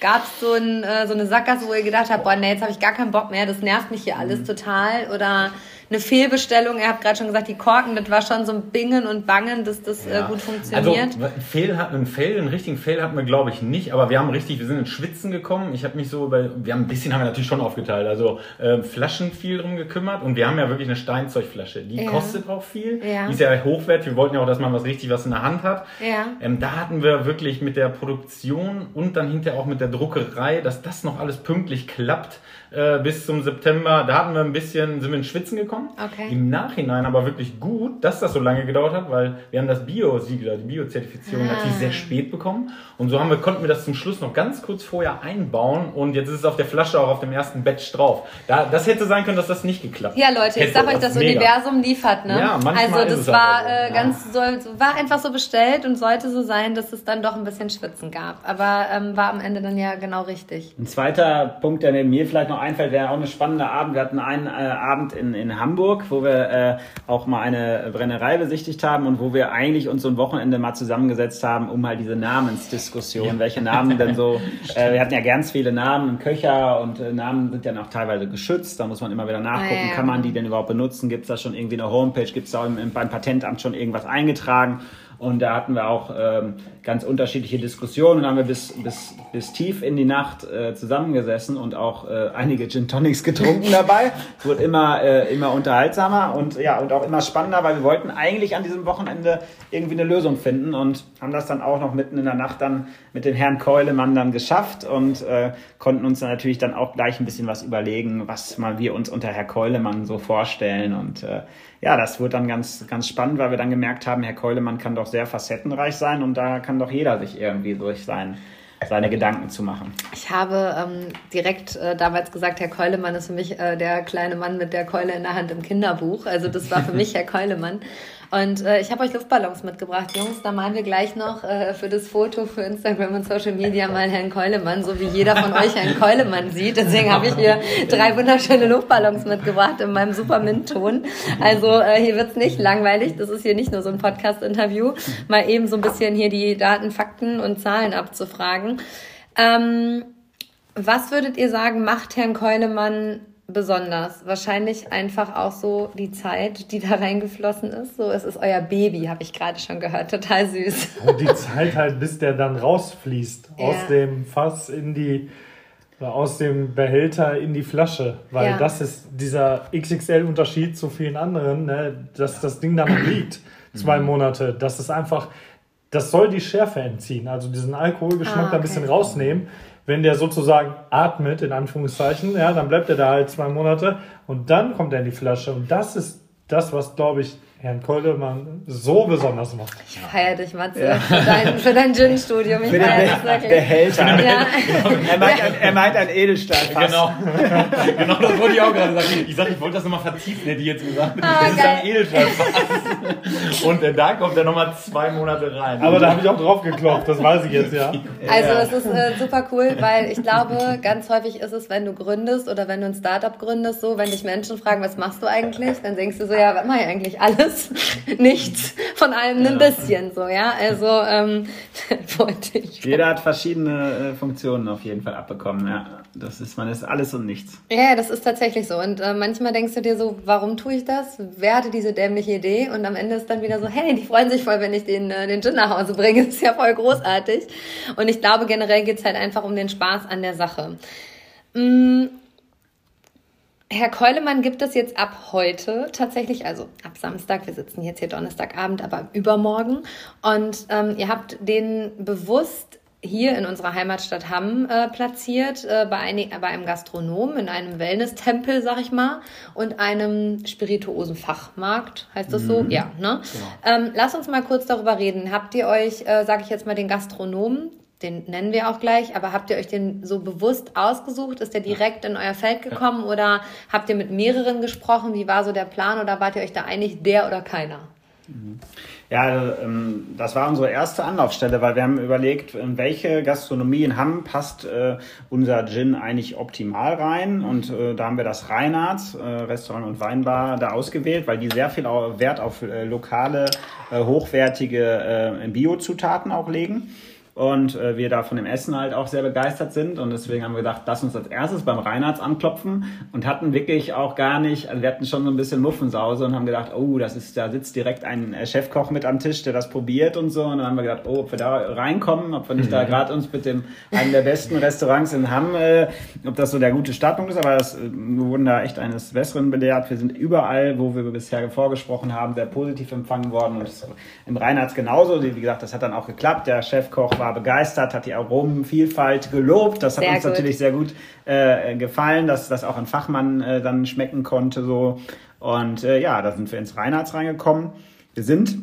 Gab es so, ein, äh, so eine Sackgasse, wo ihr gedacht habt, boah, nee, jetzt habe ich gar keinen Bock mehr, das nervt mich hier alles mhm. total? Oder eine Fehlbestellung. Ihr habt gerade schon gesagt, die Korken, das war schon so ein Bingen und Bangen, dass das äh, ja. äh, gut funktioniert. Also ein Fehl hat einen Fail, einen richtigen Fail hatten wir glaube ich nicht, aber wir haben richtig, wir sind ins Schwitzen gekommen. Ich habe mich so über, wir haben ein bisschen haben wir natürlich schon aufgeteilt, also äh, Flaschen viel drum gekümmert und wir haben ja wirklich eine Steinzeugflasche. Die ja. kostet auch viel, ja. die ist ja hochwert. Wir wollten ja auch, dass man was richtig was in der Hand hat. Ja. Ähm, da hatten wir wirklich mit der Produktion und dann hinterher auch mit der Druckerei, dass das noch alles pünktlich klappt äh, bis zum September. Da hatten wir ein bisschen, sind wir ins Schwitzen gekommen. Okay. Im Nachhinein aber wirklich gut, dass das so lange gedauert hat, weil wir haben das Bio-Siegel, die Bio-Zertifizierung ah. natürlich sehr spät bekommen. Und so haben wir, konnten wir das zum Schluss noch ganz kurz vorher einbauen und jetzt ist es auf der Flasche auch auf dem ersten Batch drauf. Da, das hätte sein können, dass das nicht geklappt Ja, Leute, ich sag euch, das mega. Universum liefert, ne? Ja, manchmal also das war äh, ganz so, war einfach so bestellt und sollte so sein, dass es dann doch ein bisschen Schwitzen gab. Aber ähm, war am Ende dann ja genau richtig. Ein zweiter Punkt, der mir vielleicht noch einfällt, wäre auch eine spannende Abend. Wir hatten einen äh, Abend in, in Hamburg, wo wir äh, auch mal eine Brennerei besichtigt haben und wo wir eigentlich uns so ein Wochenende mal zusammengesetzt haben, um mal diese Namensdiskussion, ja. welche Namen denn so, äh, wir hatten ja ganz viele Namen, Köcher und äh, Namen sind ja auch teilweise geschützt, da muss man immer wieder nachgucken, ah, ja. kann man die denn überhaupt benutzen, gibt es da schon irgendwie eine Homepage, gibt es da beim Patentamt schon irgendwas eingetragen und da hatten wir auch ähm, ganz unterschiedliche Diskussionen und haben wir bis, bis, bis tief in die Nacht äh, zusammengesessen und auch äh, einige Gin Tonics getrunken dabei. Es wurde immer, äh, immer unterhaltsamer und ja, und auch immer spannender, weil wir wollten eigentlich an diesem Wochenende irgendwie eine Lösung finden und haben das dann auch noch mitten in der Nacht dann mit dem Herrn Keulemann dann geschafft und äh, konnten uns dann natürlich dann auch gleich ein bisschen was überlegen, was mal wir uns unter Herr Keulemann so vorstellen und äh, ja, das wurde dann ganz, ganz spannend, weil wir dann gemerkt haben, Herr Keulemann kann doch sehr facettenreich sein und da kann doch jeder sich irgendwie durch sein seine Gedanken zu machen. Ich habe ähm, direkt äh, damals gesagt, Herr Keulemann ist für mich äh, der kleine Mann mit der Keule in der Hand im Kinderbuch. Also das war für mich Herr Keulemann. Und äh, ich habe euch Luftballons mitgebracht, Jungs. Da malen wir gleich noch äh, für das Foto für Instagram und Social Media mal Herrn Keulemann, so wie jeder von euch Herrn Keulemann sieht. Deswegen habe ich hier drei wunderschöne Luftballons mitgebracht in meinem super Mint-Ton. Also äh, hier wird's nicht langweilig. Das ist hier nicht nur so ein Podcast-Interview. Mal eben so ein bisschen hier die Daten, Fakten und Zahlen abzufragen. Ähm, was würdet ihr sagen, macht Herrn Keulemann besonders? Wahrscheinlich einfach auch so die Zeit, die da reingeflossen ist. So, es ist euer Baby, habe ich gerade schon gehört. Total süß. Und die Zeit halt, bis der dann rausfließt ja. aus dem Fass in die aus dem Behälter in die Flasche, weil ja. das ist dieser XXL-Unterschied zu vielen anderen, ne, dass das Ding dann liegt zwei mhm. Monate. Das ist einfach, das soll die Schärfe entziehen, also diesen Alkoholgeschmack ah, okay. da ein bisschen rausnehmen wenn der sozusagen atmet, in Anführungszeichen, ja, dann bleibt er da halt zwei Monate und dann kommt er in die Flasche. Und das ist das, was, glaube ich, Herrn Koldemann so besonders macht. Ich feiere dich, Matze, ja. für dein, für dein Gin-Studium. Ich feiere dich wirklich. Behälter. Ja. Er, meint ein, er meint ein Edelstahl. Genau. genau, das wollte ich auch gerade sagen. Ich sag, ich wollte das nochmal vertiefen, hätte ich jetzt gesagt. Ah, das geil. ist ein Edelstahl. Und äh, da kommt er nochmal zwei Monate rein. Aber da habe ich auch drauf geklopft, das weiß ich jetzt, ja. Also es ist äh, super cool, weil ich glaube, ganz häufig ist es, wenn du gründest oder wenn du ein Startup gründest, so, wenn dich Menschen fragen, was machst du eigentlich, dann denkst du so, ja, was mache ich eigentlich alles? Alles, nichts, von allem ein bisschen so, ja. Also ähm, wollte ich. Jeder hat verschiedene äh, Funktionen auf jeden Fall abbekommen, ja. Das ist, man ist alles und nichts. Ja, das ist tatsächlich so. Und äh, manchmal denkst du dir so, warum tue ich das? Wer hatte diese dämliche Idee? Und am Ende ist dann wieder so, hey, die freuen sich voll, wenn ich den, äh, den Gin nach Hause bringe. Das ist ja voll großartig. Und ich glaube, generell geht's halt einfach um den Spaß an der Sache. Mm, Herr Keulemann gibt es jetzt ab heute tatsächlich, also ab Samstag, wir sitzen jetzt hier Donnerstagabend, aber übermorgen. Und ähm, ihr habt den bewusst hier in unserer Heimatstadt Hamm äh, platziert, äh, bei, ein, bei einem Gastronom, in einem Wellness-Tempel, sag ich mal, und einem Spirituosenfachmarkt, heißt das so? Mhm. Ja, ne? Genau. Ähm, lass uns mal kurz darüber reden. Habt ihr euch, äh, sag ich jetzt mal, den Gastronomen den nennen wir auch gleich, aber habt ihr euch den so bewusst ausgesucht? Ist der direkt in euer Feld gekommen ja. oder habt ihr mit mehreren gesprochen? Wie war so der Plan oder wart ihr euch da einig, der oder keiner? Ja, ähm, das war unsere erste Anlaufstelle, weil wir haben überlegt, in welche Gastronomie in Hamm passt äh, unser Gin eigentlich optimal rein. Und äh, da haben wir das Reinhardt, äh, Restaurant und Weinbar, da ausgewählt, weil die sehr viel Wert auf lokale, hochwertige Biozutaten auch legen und äh, wir da von dem Essen halt auch sehr begeistert sind und deswegen haben wir gedacht, lass uns als erstes beim Reinhardt anklopfen und hatten wirklich auch gar nicht, also wir hatten schon so ein bisschen Muffensause und haben gedacht, oh, das ist, da sitzt direkt ein äh, Chefkoch mit am Tisch, der das probiert und so und dann haben wir gedacht, oh, ob wir da reinkommen, ob wir nicht mhm. da gerade uns mit dem einem der besten Restaurants in Hamm, äh, ob das so der gute Startpunkt ist, aber das, äh, wir wurden da echt eines Besseren belehrt. Wir sind überall, wo wir bisher vorgesprochen haben, sehr positiv empfangen worden und im Reinhardt genauso, wie gesagt, das hat dann auch geklappt. Der Chefkoch war begeistert, hat die Aromenvielfalt gelobt. Das hat sehr uns gut. natürlich sehr gut äh, gefallen, dass das auch ein Fachmann äh, dann schmecken konnte. So. Und äh, ja, da sind wir ins Reinhards reingekommen. Wir sind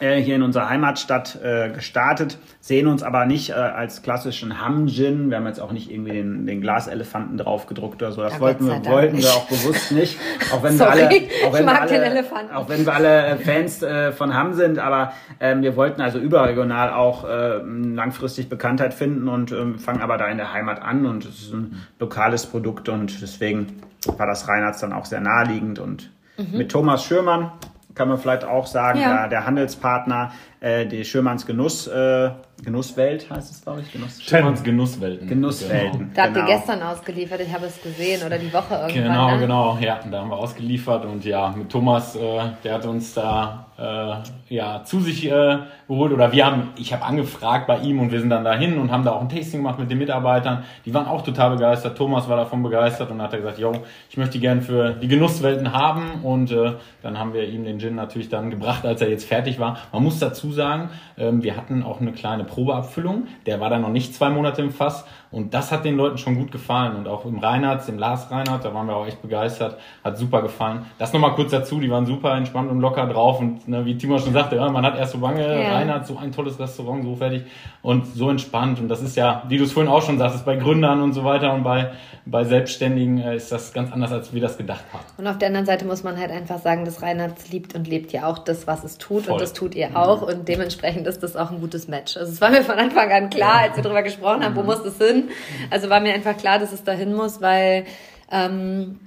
hier in unserer Heimatstadt äh, gestartet, sehen uns aber nicht äh, als klassischen Ham-Gin. Wir haben jetzt auch nicht irgendwie den, den Glaselefanten drauf gedruckt oder so. Das ja, wollten, wir, wollten wir auch bewusst nicht. Auch wenn Sorry, wir alle, auch wenn wir alle, auch wenn wir alle äh, Fans äh, von Ham sind, aber ähm, wir wollten also überregional auch äh, langfristig Bekanntheit finden und ähm, fangen aber da in der Heimat an und es ist ein lokales Produkt und deswegen war das Reinhardt dann auch sehr naheliegend und mhm. mit Thomas Schürmann kann man vielleicht auch sagen, ja. der, der Handelspartner, äh, die Schürmanns Genuss, äh, Genusswelt heißt es, glaube ich. Genuss, Schürmanns Genusswelten. Genusswelten. Genau. Da habt ihr genau. gestern ausgeliefert, ich habe es gesehen, oder die Woche irgendwann. Genau, ne? genau, ja, da haben wir ausgeliefert und ja, mit Thomas, äh, der hat uns da äh, ja, zu sich äh, geholt oder wir haben, ich habe angefragt bei ihm und wir sind dann dahin und haben da auch ein Tasting gemacht mit den Mitarbeitern. Die waren auch total begeistert. Thomas war davon begeistert und hat gesagt, yo, ich möchte gern für die Genusswelten haben und äh, dann haben wir ihm den Gin natürlich dann gebracht, als er jetzt fertig war. Man muss dazu sagen, ähm, wir hatten auch eine kleine Probeabfüllung. Der war dann noch nicht zwei Monate im Fass und das hat den Leuten schon gut gefallen. Und auch im Reinhardt, im Lars Reinhardt, da waren wir auch echt begeistert. Hat super gefallen. Das nochmal kurz dazu, die waren super entspannt und locker drauf. Und ne, wie Timo schon sagte, ja, man hat erst so Bange, ja. Reinhardt, so ein tolles Restaurant, so fertig und so entspannt. Und das ist ja, wie du es vorhin auch schon sagst, bei Gründern und so weiter und bei, bei Selbstständigen äh, ist das ganz anders, als wir das gedacht haben. Und auf der anderen Seite muss man halt einfach sagen, dass Reinhardt liebt und lebt ja auch das, was es tut. Voll. Und das tut ihr auch. Mhm. Und dementsprechend ist das auch ein gutes Match. Also es war mir von Anfang an klar, als wir darüber gesprochen haben, wo mhm. muss das hin? Also war mir einfach klar, dass es dahin muss, weil ähm,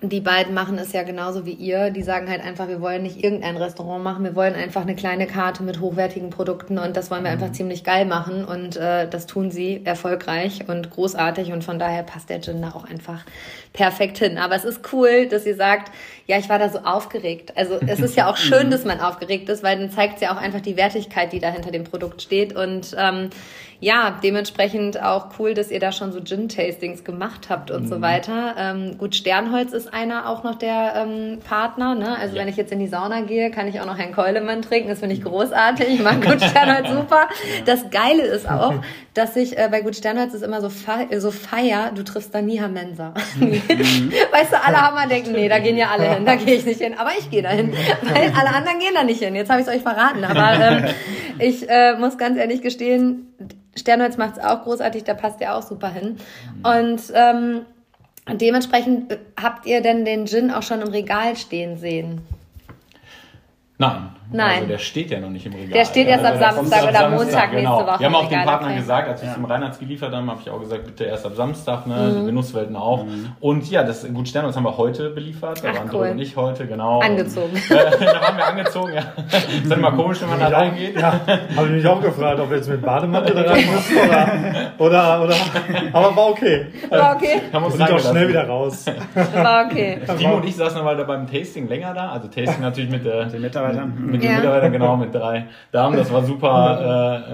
die beiden machen es ja genauso wie ihr. Die sagen halt einfach, wir wollen nicht irgendein Restaurant machen, wir wollen einfach eine kleine Karte mit hochwertigen Produkten und das wollen wir einfach mhm. ziemlich geil machen und äh, das tun sie erfolgreich und großartig und von daher passt der Gin da auch einfach perfekt hin. Aber es ist cool, dass ihr sagt, ja, ich war da so aufgeregt. Also es ist ja auch schön, dass man aufgeregt ist, weil dann zeigt es ja auch einfach die Wertigkeit, die da hinter dem Produkt steht und ähm, ja, dementsprechend auch cool, dass ihr da schon so Gin-Tastings gemacht habt und mhm. so weiter. Ähm, gut, Sternholz ist einer auch noch der ähm, Partner. Ne? Also ja. wenn ich jetzt in die Sauna gehe, kann ich auch noch Herrn Keulemann trinken. Das finde ich großartig. Ich mag Gut Sternholz super. Das Geile ist auch, dass ich äh, bei Gut Sternholz ist immer so, fe so feier, du triffst da nie Mensa. weißt du, alle haben mal denken, nee, da gehen ja alle hin, da gehe ich nicht hin. Aber ich gehe da hin, weil alle anderen gehen da nicht hin. Jetzt habe ich es euch verraten. Aber ähm, ich äh, muss ganz ehrlich gestehen, Sternholz macht es auch großartig, da passt ihr auch super hin. Und ähm, dementsprechend äh, habt ihr denn den Gin auch schon im Regal stehen sehen? Nein. Nein. Also der steht ja noch nicht im Regal. Der steht erst ab Samstag oder Montag genau. nächste Woche. Wir haben auch den Partnern okay. gesagt, als wir es ja. im Rheinland geliefert haben, habe ich auch gesagt, bitte erst ab Samstag, ne? Mhm. die Genusswelten auch. Mhm. Und ja, das Gut Sternholz haben wir heute beliefert. Da Ach, waren cool. und ich heute, genau. Angezogen. Und, äh, da waren wir angezogen, ja. Das ist dann immer komisch, wenn man da reingeht. Ja, habe ich mich auch gefragt, ob wir jetzt mit Bademantel da rein müssen oder, oder, oder, aber war okay. War okay. Haben uns sind auch schnell wieder raus. War okay. Timo und ich saßen aber da beim Tasting länger da, also Tasting natürlich mit, äh, den Mitarbeitern. Mit, mit den Mitarbeitern, genau mit drei Damen. Das war super,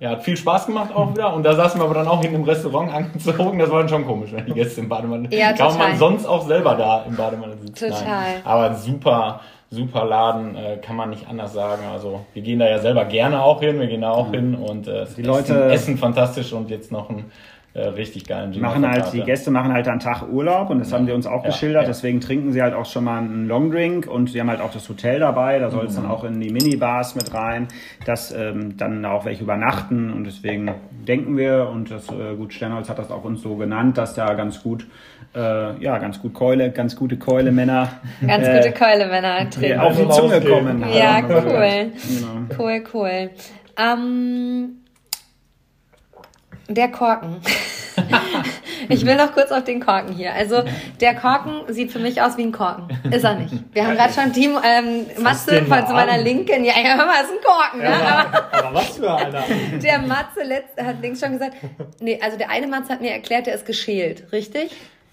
äh, äh, ja, hat viel Spaß gemacht auch wieder. Und da saßen wir aber dann auch in einem Restaurant angezogen. Das war dann schon komisch, wenn die Gäste im Bademantel. Ja, total. Kann man sonst auch selber da im Bademantel sitzen. Total. Nein. Aber super, super Laden, äh, kann man nicht anders sagen. Also wir gehen da ja selber gerne auch hin, wir gehen da auch mhm. hin und äh, die Leute essen, essen fantastisch und jetzt noch ein äh, richtig geilen Gin. Machen halt, die Gäste machen halt einen Tag Urlaub und das haben die uns auch ja, geschildert. Ja. Deswegen trinken sie halt auch schon mal einen Longdrink und sie haben halt auch das Hotel dabei. Da soll es mhm. dann auch in die Minibars mit rein, dass ähm, dann auch welche übernachten und deswegen denken wir und das äh, gut Sternholz hat das auch uns so genannt, dass da ganz gut äh, ja, ganz gut Keule, ganz gute Keulemänner. Ganz äh, gute Keulemänner trinken. Auf die Zunge kommen. Ja, cool. Genau. Cool, cool. Ähm, der Korken. ich will noch kurz auf den Korken hier. Also der Korken sieht für mich aus wie ein Korken. Ist er nicht. Wir haben gerade schon Team ähm, Matze von zu meiner Linken. Ja, ja, hör mal, ist ein Korken. Ja, ne? aber, aber, was für einer? Der Matze letzt, hat links schon gesagt, nee, also der eine Matze hat mir erklärt, der ist geschält, richtig?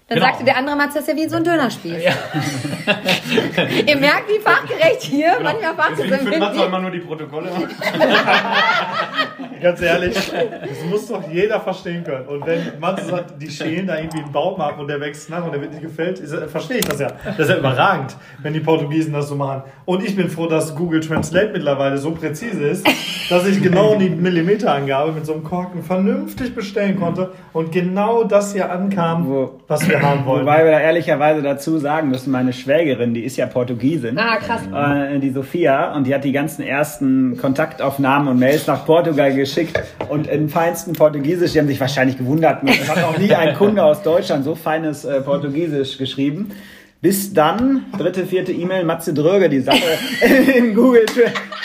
Dann genau. sagte der andere Matze, das ist ja wie so ein Dönerspiel. Ja. Ihr merkt, wie fachgerecht hier genau. manchmal Fachgerecht sind. Ich Matze immer nur die Protokolle. Ganz ehrlich, das muss doch jeder verstehen können. Und wenn Matze sagt, die schälen da irgendwie einen Baum ab und der wächst nach und der wird nicht gefällt, ist, verstehe ich das ja. Das ist ja überragend, wenn die Portugiesen das so machen. Und ich bin froh, dass Google Translate mittlerweile so präzise ist, dass ich genau die Millimeterangabe mit so einem Korken vernünftig bestellen konnte und genau das hier ankam, was wir wir haben wollen. Wobei wir da ehrlicherweise dazu sagen müssen, meine Schwägerin, die ist ja Portugiesin. Ah, krass. Äh, die Sophia. Und die hat die ganzen ersten Kontaktaufnahmen und Mails nach Portugal geschickt. Und in feinsten Portugiesisch, die haben sich wahrscheinlich gewundert, es hat noch nie ein Kunde aus Deutschland so feines äh, Portugiesisch geschrieben. Bis dann, dritte, vierte E-Mail, Matze Dröge die Sache im Google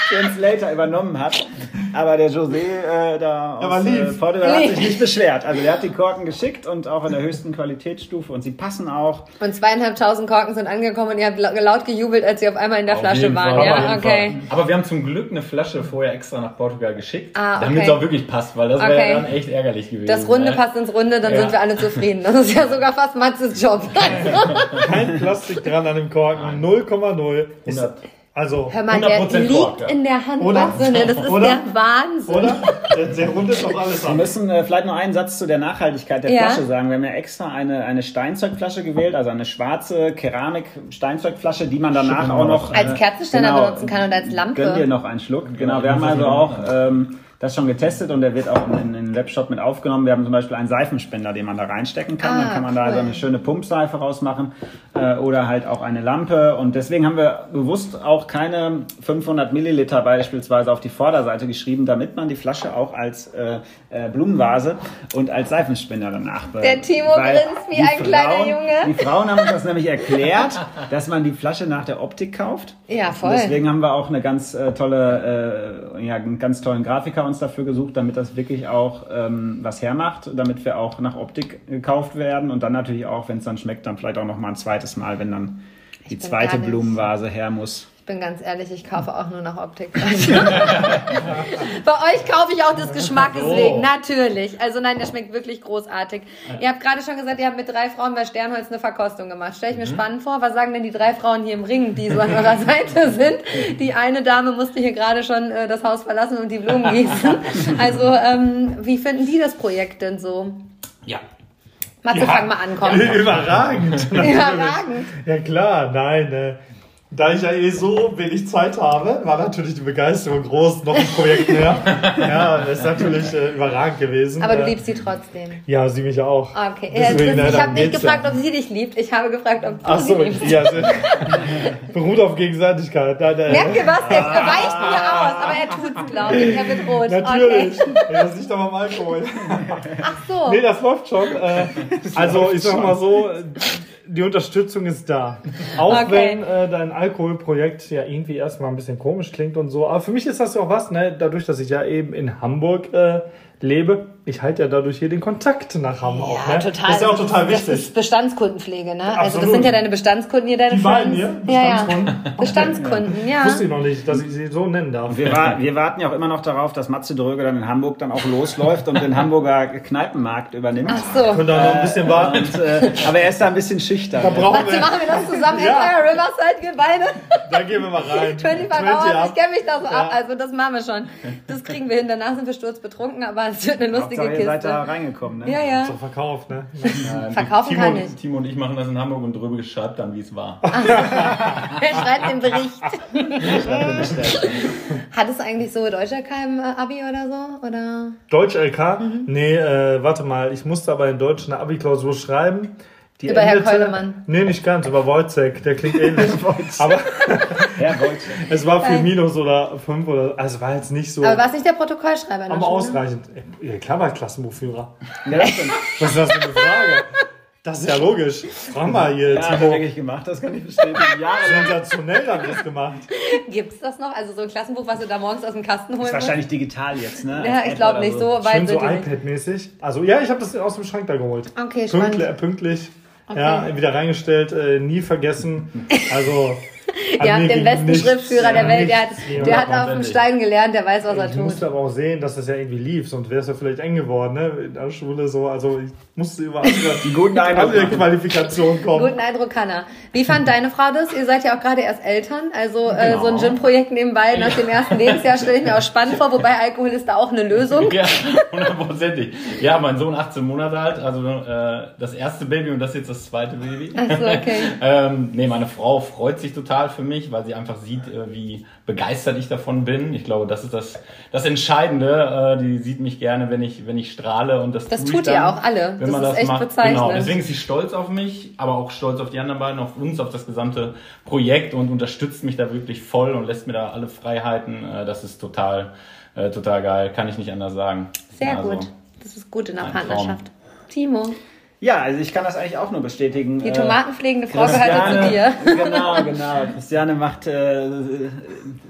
Translator übernommen hat. Aber der José äh, da aus äh, Portugal hat sich nicht beschwert. Also der hat die Korken geschickt und auch in der höchsten Qualitätsstufe und sie passen auch. Und zweieinhalbtausend Korken sind angekommen und ihr habt laut gejubelt, als sie auf einmal in der auf Flasche waren. Fall, ja, okay. Fall. Aber wir haben zum Glück eine Flasche vorher extra nach Portugal geschickt, ah, okay. damit es auch wirklich passt, weil das okay. wäre ja dann echt ärgerlich gewesen. Das Runde ne? passt ins Runde, dann ja. sind wir alle zufrieden. Das ist ja sogar fast Matzes Job. Kein Plastik dran an dem Korken, 0,0. Also Hör mal, der liegt Kork, ja. in der Hand. Oder? Wahnsinn, das ist Oder? der Wahnsinn. Oder? Der, der rundet doch alles ab. Wir müssen äh, vielleicht noch einen Satz zu der Nachhaltigkeit der ja? Flasche sagen. Wir haben ja extra eine, eine Steinzeugflasche gewählt, also eine schwarze Keramik-Steinzeugflasche, die man danach Schön auch noch... Äh, als Kerzenständer genau, benutzen kann und als Lampe. Gönnt ihr noch einen Schluck. Genau, wir haben also auch... Ähm, das schon getestet und der wird auch in, in den Webshop mit aufgenommen. Wir haben zum Beispiel einen Seifenspender, den man da reinstecken kann. Ah, Dann kann man da cool. also eine schöne Pumpseife rausmachen äh, oder halt auch eine Lampe. Und deswegen haben wir bewusst auch keine 500 Milliliter beispielsweise auf die Vorderseite geschrieben, damit man die Flasche auch als äh, äh, Blumenvase und als Seifenspender danach Der Timo grinst wie ein Frauen, kleiner Junge. Die Frauen haben uns das nämlich erklärt, dass man die Flasche nach der Optik kauft. Ja, voll. Und deswegen haben wir auch eine ganz äh, tolle, äh, ja, einen ganz tollen Grafiker uns dafür gesucht, damit das wirklich auch ähm, was hermacht, damit wir auch nach Optik gekauft werden und dann natürlich auch, wenn es dann schmeckt, dann vielleicht auch noch mal ein zweites Mal, wenn dann die zweite Blumenvase her muss. Ich bin ganz ehrlich, ich kaufe auch nur nach Optik. Bei euch kaufe ich auch des Geschmackes wegen, natürlich. Also nein, der schmeckt wirklich großartig. Ihr habt gerade schon gesagt, ihr habt mit drei Frauen bei Sternholz eine Verkostung gemacht. Stell ich mir mhm. spannend vor, was sagen denn die drei Frauen hier im Ring, die so an eurer Seite sind? Die eine Dame musste hier gerade schon äh, das Haus verlassen und die Blumen gießen. Also ähm, wie finden die das Projekt denn so? Ja, Matze, Ja. fang mal an, komm. Überragend. Überragend. Ja klar, nein. Da ich ja eh so wenig Zeit habe, war natürlich die Begeisterung groß, noch ein Projekt mehr. ja, das ist natürlich äh, überragend gewesen. Aber du Äh, liebst sie trotzdem. Ja, sie mich auch. Okay. Deswegen, Ja, ich habe nicht gefragt, ja. ob sie dich liebt. Ich habe gefragt, ob du Ach sie so, liebst. ja, beruht auf Gegenseitigkeit. Nein, nein. Merkt ihr was? Der weicht mir aus, aber er tut's, glaube ich. Er wird rot. Natürlich. Okay. Ja, Das liegt aber am Alkohol. Ach so. Nee, das läuft schon. Äh, also ich sag mal so, äh, die Unterstützung ist da. Auch Okay. wenn äh, dein Alkoholprojekt ja irgendwie erstmal ein bisschen komisch klingt und so. Aber für mich ist das ja auch was, ne? Dadurch, dass ich ja eben in Hamburg äh, lebe, ich halte ja dadurch hier den Kontakt nach Hamburg. Ja, ne? total. Das ist ja auch total Das wichtig. ist Bestandskundenpflege, ne? Also das Absolut. sind ja deine Bestandskunden hier, deine Die beiden hier? Ja, ja. Bestandskunden? Bestandskunden, ja. Wusste ich noch nicht, dass ich sie so nennen darf. Wir, wa wir warten ja auch immer noch darauf, dass Matze Dröge dann in Hamburg dann auch losläuft und den Hamburger Kneipenmarkt übernimmt. Ach so. Könnt ihr noch ein bisschen warten. Und, äh, aber er ist da ein bisschen schüchtern. Da brauchen Matze, wir, machen wir das zusammen? Ja. Empire Riverside, wir beide? da gehen wir mal rein. 25 20 Hours, ich kenne mich da so Ja. ab. Also das machen wir schon. Das kriegen wir hin. Danach sind wir sturzbetrunken, aber es wird eine lustige Hauptsache, ihr seid da Kiste. reingekommen, ne? Ja, ja. So verkauft, ne? Nein, Verkaufen Timo, kann ich. Timo und ich machen das in Hamburg und drüber schreibt dann, wie es war. Wer schreibt den Bericht? Hattest du eigentlich so Deutscher kein Abi oder so? Oder? Deutsch LK? Mhm. Nee, äh, warte mal, ich musste aber in Deutsch eine Abi-Klausur schreiben. Die Über Herr Keulemann. Nee, nicht ganz, über Wojcek, der klingt ähnlich. aber Ja, es war Geil. Minus oder fünf oder, also es war jetzt nicht so, Aber warst nicht der Protokollschreiber aber ausreichend. Ja, klar war ich Klassenbuchführer. Ja, das stimmt. Was ist das für eine Frage? Das ist ja logisch. Frag mal hier, Ja, Timo. wirklich gemacht, das kann ich bestätigen. Jahrelang. Sensationell haben wir das gemacht. Gibt's das noch? Also so ein Klassenbuch, was du da morgens aus dem Kasten holen Ist wahrscheinlich digital jetzt, ne? Ja, ich glaube nicht. So weit Schön so nicht. iPad-mäßig. Also ja, ich habe das aus dem Schrank da geholt. Okay, spannend. Pünktlich, pünktlich. Ja, wieder reingestellt, äh, nie vergessen. Also Ihr habt den besten nichts, Schriftführer der Welt. Der hat, der hat auf dem. Stein gelernt, der weiß, was er Ich tut. musste aber auch sehen, dass das ja irgendwie lief, sonst wäre es ja vielleicht eng geworden, ne? In der Schule so. Also ich musste über andere, Die guten Eindruck andere. Qualifikationen kommen. Guten Eindruck kann er. Wie fand deine Frau das? Ihr seid ja auch gerade erst Eltern, also äh, Genau. so ein Gym-Projekt nebenbei nach dem ersten Lebensjahr stelle ich mir auch spannend vor, wobei Alkohol ist da auch eine Lösung. Ja, hundertprozentig. Ja, mein Sohn 18 Monate alt, also äh, das erste Baby und das ist jetzt das zweite Baby. Achso, okay. Ähm, nee, meine Frau freut sich total für mich, weil sie einfach sieht, äh, wie begeistert ich davon bin. Ich glaube, das ist das, das Entscheidende. Äh, die sieht mich gerne, wenn ich, wenn ich strahle und das Das tut dann, ihr auch alle. Wenn Das man ist das echt macht. bezeichnend. Genau, deswegen ist sie stolz auf mich, aber auch stolz auf die anderen beiden, auf uns, auf das gesamte Projekt und unterstützt mich da wirklich voll und lässt mir da alle Freiheiten. Äh, das ist total, äh, total geil, kann ich nicht anders sagen. Sehr Also, gut. Das ist gut in der Traum. Partnerschaft. Timo, Ja, also ich kann das eigentlich auch nur bestätigen. die Äh, tomatenpflegende Frau gehört ja zu dir. Genau, genau. Christiane macht, äh,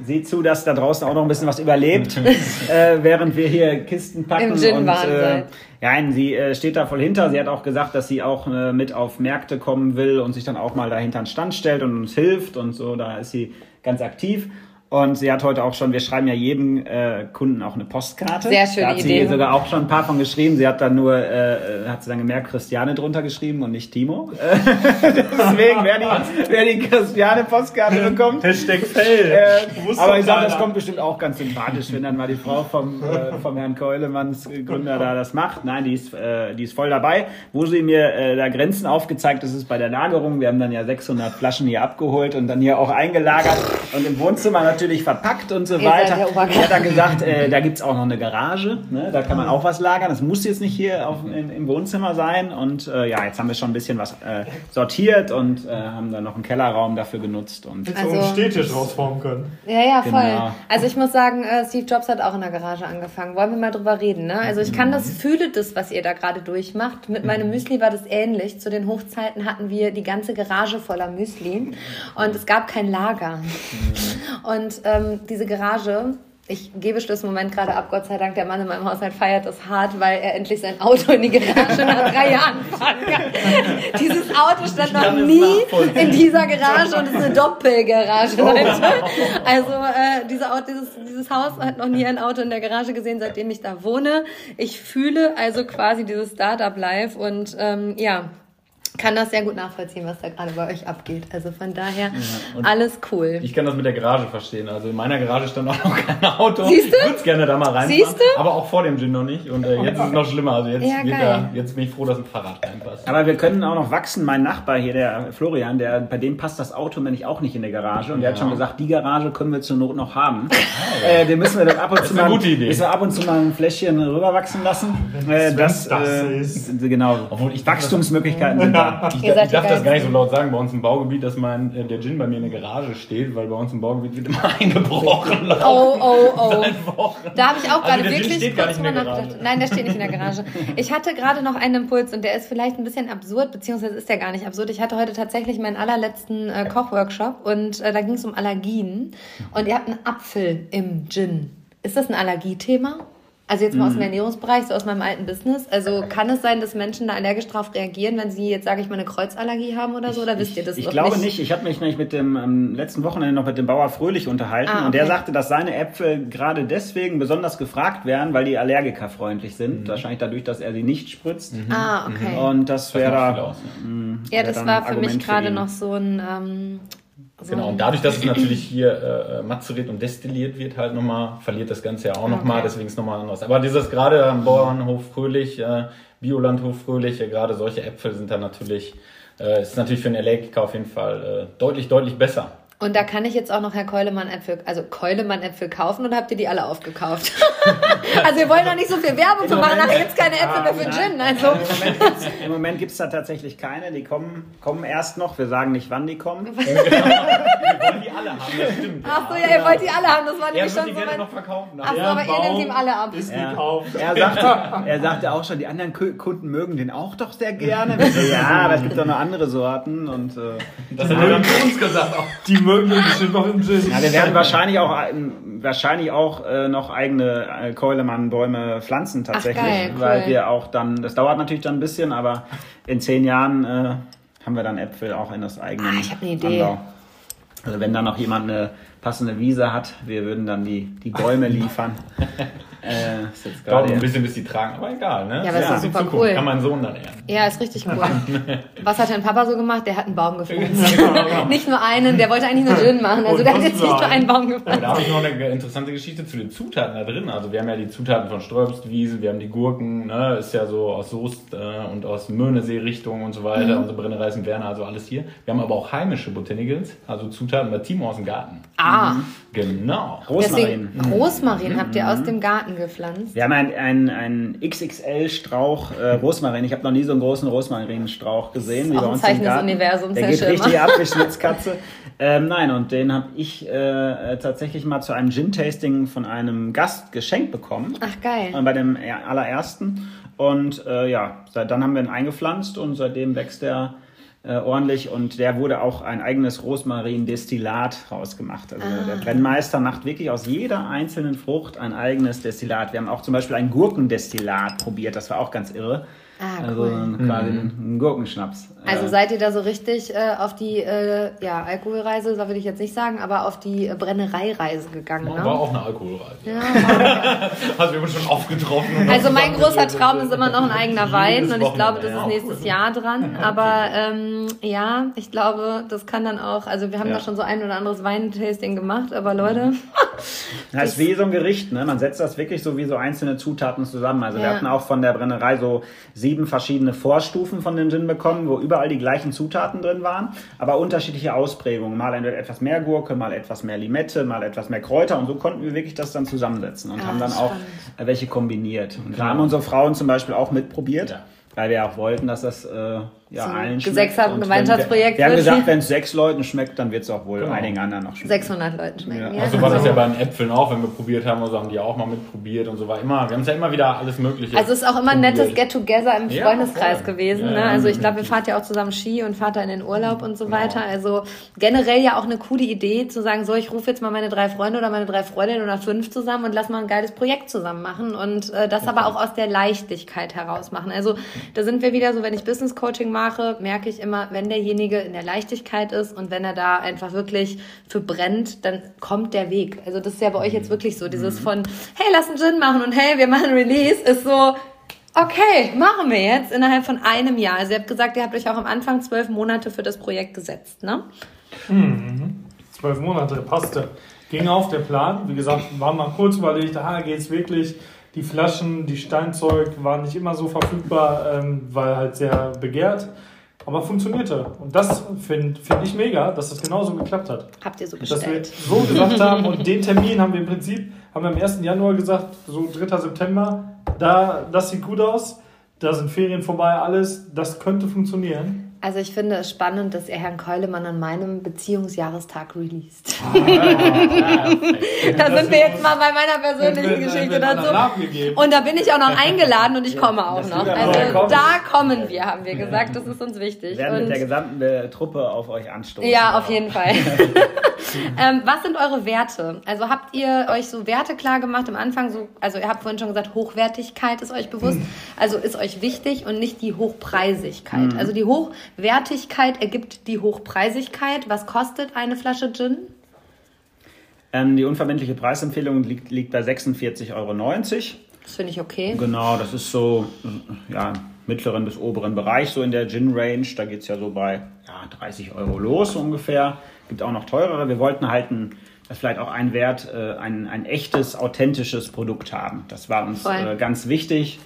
sieht zu, dass da draußen auch noch ein bisschen was überlebt, äh, während wir hier Kisten packen. Im Gin und, waren äh. Nein, sie äh, steht da voll hinter. Sie hat auch gesagt, dass sie auch äh, mit auf Märkte kommen will und sich dann auch mal dahinter einen Stand stellt und uns hilft und so. Da ist sie ganz aktiv. Und sie hat heute auch schon, wir schreiben ja jedem äh, Kunden auch eine Postkarte. Sehr schöne da hat Idee. sie sogar auch schon ein paar von geschrieben. Sie hat dann nur, äh, äh, hat sie dann gemerkt, Christiane drunter geschrieben und nicht Timo. Deswegen, wer die, wer die Christiane Postkarte bekommt. Hashtag Fail. Äh, aber ich sag, keiner. das kommt bestimmt auch ganz sympathisch, wenn dann mal die Frau vom, äh, vom Herrn Keulemanns Gründer da das macht. Nein, die ist, äh, die ist voll dabei. Wo sie mir äh, da Grenzen aufgezeigt, das ist bei der Lagerung. Wir haben dann ja 600 Flaschen hier abgeholt und dann hier auch eingelagert und im Wohnzimmer natürlich verpackt und so Ihr weiter. Sie hat dann gesagt, äh, da gibt's auch noch eine Garage. Ne? Da kann man auch was lagern. Das muss jetzt nicht hier auf, in, im Wohnzimmer sein. Und äh, ja, jetzt haben wir schon ein bisschen was äh, sortiert und äh, haben dann noch einen Kellerraum dafür genutzt. Und so Also- einen Stehtisch rausformen können. Ja, ja, voll. Genau. Also ich muss sagen, äh, Steve Jobs hat auch in der Garage angefangen. Wollen wir mal drüber reden, ne? Also ich kann das, fühle das, was ihr da gerade durchmacht. Mit meinem Müsli war das ähnlich. Zu den Hochzeiten hatten wir die ganze Garage voller Müsli und es gab kein Lager. Und ähm, diese Garage, ich gebe Schluss Moment gerade ab, Gott sei Dank, der Mann in meinem Haushalt feiert das hart, weil er endlich sein Auto in die Garage nach drei Jahren fahren kann. Dieses Auto stand noch nie in dieser Garage und es ist eine Doppelgarage, Leute. Also äh, dieser Auto, dieses, dieses Haus hat noch nie ein Auto in der Garage gesehen, seitdem ich da wohne. Ich fühle also quasi dieses Startup-Life und ähm, ja, kann das sehr gut nachvollziehen, was da gerade bei euch abgeht. Also von daher ja, alles cool. Ich kann das mit der Garage verstehen. Also in meiner Garage stand auch noch kein Auto. Siehst du? Ich würde gerne da mal reinfahren. Siehst du? Aber auch vor dem Gin noch nicht. Und äh, jetzt ist es noch schlimmer. Also jetzt, ja, da, jetzt bin ich froh, dass ein Fahrrad reinpasst. Aber wir können auch noch wachsen. Mein Nachbar hier, der Florian, der, bei dem passt das Auto nämlich auch nicht in der Garage. Und der hat schon gesagt, die Garage können wir zur Not noch haben. Ah, äh, den müssen wir dann ab und zu mal, müssen wir ab und zu mal ein Fläschchen rüberwachsen lassen. Äh, das, das äh, ist. Genau. Obwohl ich Wachstumsmöglichkeiten sind da. Ich, ich darf das gar nicht so laut sagen bei uns im Baugebiet, dass mein, äh, der Gin bei mir in der Garage steht, weil bei uns im Baugebiet wird immer eingebrochen. Oh, oh, oh. Da habe ich auch also gerade wirklich kurz mal nachgedacht. Nein, der steht nicht in der Garage. Ich hatte gerade noch einen Impuls und der ist vielleicht ein bisschen absurd, beziehungsweise ist der gar nicht absurd. Ich hatte heute tatsächlich meinen allerletzten äh, Kochworkshop und äh, da ging es um Allergien. Und ihr habt einen Apfel im Gin. Ist das ein Allergiethema? Also jetzt mal aus dem mhm. Ernährungsbereich, so aus meinem alten Business. Also kann es sein, dass Menschen da allergisch drauf reagieren, wenn sie jetzt, sage ich mal, eine Kreuzallergie haben oder so? Oder wisst ihr das Ich, ich glaube nicht. nicht. Ich habe mich nämlich mit dem ähm, letzten Wochenende noch mit dem Bauer Fröhlich unterhalten ah, okay. und der sagte, dass seine Äpfel gerade deswegen besonders gefragt werden, weil die allergikerfreundlich sind. Mhm. Wahrscheinlich dadurch, dass er sie nicht spritzt. Mhm. Ah, okay. Und das wäre da. Ja, das war für mich gerade noch so ein ähm, Genau, und dadurch, dass es natürlich hier äh, äh, maturiert und destilliert wird, halt nochmal, verliert das Ganze ja auch okay. nochmal, deswegen ist es nochmal anders. Aber dieses gerade am Bauernhof Fröhlich, äh, Biolandhof Fröhlich, äh, gerade solche Äpfel sind da natürlich, äh, ist natürlich für einen Allergiker auf jeden Fall äh, deutlich, deutlich besser. Und da kann ich jetzt auch noch Herr Keulemann-Äpfel, also Keulemann-Äpfel kaufen oder habt ihr die alle aufgekauft? also wir wollen doch nicht so viel Werbung für machen, nachher gibt es keine Äpfel mehr für Gin. Also. Im Moment gibt es da tatsächlich keine, die kommen, kommen erst noch, wir sagen nicht, wann die kommen. wir wollen die alle haben, das stimmt. Ach so, ja, ihr wollt die alle haben, das war nämlich schon die so gerne noch verkaufen. Ach so, aber ihr nehmt ihm alle ab. Ist ja. gekauft. Er sagte, er sagte auch schon, die anderen Kunden mögen den auch doch sehr gerne. ja, aber es gibt doch noch andere Sorten und... Äh, das hat er dann zu uns gesagt, auch die bestimmt noch im Gin. Ja, wir werden wahrscheinlich auch, wahrscheinlich auch äh, noch eigene äh, Keulemann-Bäume pflanzen tatsächlich, Ach, geil, cool. weil wir auch dann, das dauert natürlich dann ein bisschen, aber in zehn Jahren äh, haben wir dann Äpfel auch in das eigene ah, ich habe eine Idee. Anbau. Also wenn da noch jemand eine passende Wiese hat, wir würden dann die, die Bäume liefern. Äh, ist jetzt Dauert ein bisschen, bis die tragen, aber egal, ne? Ja, aber ja, ist super Zukunft. cool. Kann mein Sohn dann ernten. Ja, ist richtig cool. Was hat dein Papa so gemacht? Der hat einen Baum gepflanzt. nicht nur einen, der wollte eigentlich nur Gin machen. Also der hat jetzt nicht nur einen Baum gepflanzt. Da habe ich noch eine interessante Geschichte zu den Zutaten da drin. Also wir haben ja die Zutaten von Sträubstwiese, wir haben die Gurken, ne? ist ja so aus Soest äh, und aus Möhnesee-Richtung und so weiter. Mhm. Unsere Brennerei in Werner, also alles hier. Wir haben aber auch heimische Botanicals, also Zutaten bei Timo aus dem Garten. Ah. Mhm. Genau. Rosmarin. Deswegen, Rosmarin mhm. habt ihr aus dem Garten gepflanzt. Wir haben einen, einen, einen XXL-Strauch äh, Rosmarin. Ich habe noch nie so einen großen Rosmarinstrauch gesehen. wie bei uns Zeichen im Garten. des Universums. Der geht richtig ab wie Schnitzkatze. ähm, nein, und den habe ich äh, tatsächlich mal zu einem Gin-Tasting von einem Gast geschenkt bekommen. Ach geil. Äh, bei dem allerersten. Und äh, ja, seit dann haben wir ihn eingepflanzt und seitdem wächst er äh, ordentlich und der wurde auch ein eigenes Rosmarin-Destillat rausgemacht. Also ah. der Brennmeister macht wirklich aus jeder einzelnen Frucht ein eigenes Destillat. Wir haben auch zum Beispiel ein Gurkendestillat probiert, das war auch ganz irre. Ah, also cool. quasi mhm. ein Gurkenschnaps. Also seid ihr da so richtig äh, auf die äh, ja, Alkoholreise, so würde ich jetzt nicht sagen, aber auf die äh, Brennereireise gegangen. Ne? War auch eine Alkoholreise. Ja, also wir haben schon oft getroffen. Also mein großer Traum ist immer noch ein eigener Wein und ich glaube, das ist nächstes Jahr dran. Aber ähm, ja, ich glaube, das kann dann auch, also wir haben ja. da schon so ein oder anderes Weintasting gemacht, aber Leute. das ist wie so ein Gericht, ne? Man setzt das wirklich so wie so einzelne Zutaten zusammen. Also ja. wir hatten auch von der Brennerei so sieben verschiedene Vorstufen von den Gin bekommen, wo überall die gleichen Zutaten drin waren, aber unterschiedliche Ausprägungen. Mal etwas mehr Gurke, mal etwas mehr Limette, mal etwas mehr Kräuter und so konnten wir wirklich das dann zusammensetzen und ja, haben dann auch welche kombiniert. Und da haben unsere Frauen zum Beispiel auch mitprobiert. Ja weil wir auch wollten, dass das äh, ja, so allen schmeckt. Gemeinschaftsprojekt. Wir, wir haben gesagt, wenn es sechs Leuten schmeckt, dann wird es auch wohl genau. einigen anderen noch schmecken. 600 Leuten schmecken. Ja. Ja. Also war das ja bei den Äpfeln auch, wenn wir probiert haben, also haben die auch mal mitprobiert und so war immer, wir haben es ja immer wieder alles Mögliche. Also es ist auch immer ein nettes Get-Together im Freundeskreis ja, gewesen. Ne? Also ich glaube, wir fahrt ja auch zusammen Ski und fahrt da in den Urlaub und so genau. weiter. Also generell ja auch eine coole Idee zu sagen, so ich rufe jetzt mal meine drei Freunde oder meine drei Freundinnen oder fünf zusammen und lass mal ein geiles Projekt zusammen machen und äh, das aber auch aus der Leichtigkeit heraus machen. Also da sind wir wieder so, wenn ich Business Coaching mache, merke ich immer, wenn derjenige in der Leichtigkeit ist und wenn er da einfach wirklich für brennt, dann kommt der Weg. Also das ist ja bei euch jetzt wirklich so, dieses mhm. von, hey, lass einen Gin machen und hey, wir machen Release, ist so, Okay, machen wir jetzt innerhalb von einem Jahr. Also ihr habt gesagt, ihr habt euch auch am Anfang zwölf Monate für das Projekt gesetzt, ne? Mhm. Zwölf Monate, passte. Ging auf der Plan. Wie gesagt, war mal kurz überlegt, ah, geht's wirklich? Die Flaschen, die Steinzeug waren nicht immer so verfügbar, ähm, weil halt sehr begehrt. Aber funktionierte. Und das finde find ich mega, dass das genauso geklappt hat. Habt ihr so Dass wir bestellt? so gesagt haben und den Termin haben wir im Prinzip, haben wir am 1. Januar gesagt, so 3. September, da, das sieht gut aus, da sind Ferien vorbei, alles, das könnte funktionieren. Also ich finde es spannend, dass ihr Herrn Keulemann an meinem Beziehungsjahrestag released. Ah, da sind wir jetzt mal bei meiner persönlichen Geschichte dazu. Und da bin ich auch noch eingeladen und ich komme auch das noch. Also kommen. da kommen wir, haben wir gesagt. Das ist uns wichtig. Wir werden mit Und der gesamten äh, Truppe auf euch anstoßen. ja, auf jeden Fall. ähm, was sind eure Werte? Also habt ihr euch so Werte klar gemacht am Anfang? So, also ihr habt vorhin schon gesagt, Hochwertigkeit ist euch bewusst. Also ist euch wichtig und nicht die Hochpreisigkeit. Also die Hochwertigkeit ergibt die Hochpreisigkeit. Was kostet eine Flasche Gin? Ähm, die unverbindliche Preisempfehlung liegt, liegt bei 46,90 Euro. Das finde ich okay. Genau, das ist so äh, ja, mittleren bis oberen Bereich, so in der Gin-Range. Da geht es ja so bei ja, 30 Euro los ungefähr. Gibt auch noch teurere. Wir wollten halt ein, das vielleicht auch ein Wert, äh, ein, ein echtes, authentisches Produkt haben. Das war uns äh, ganz wichtig.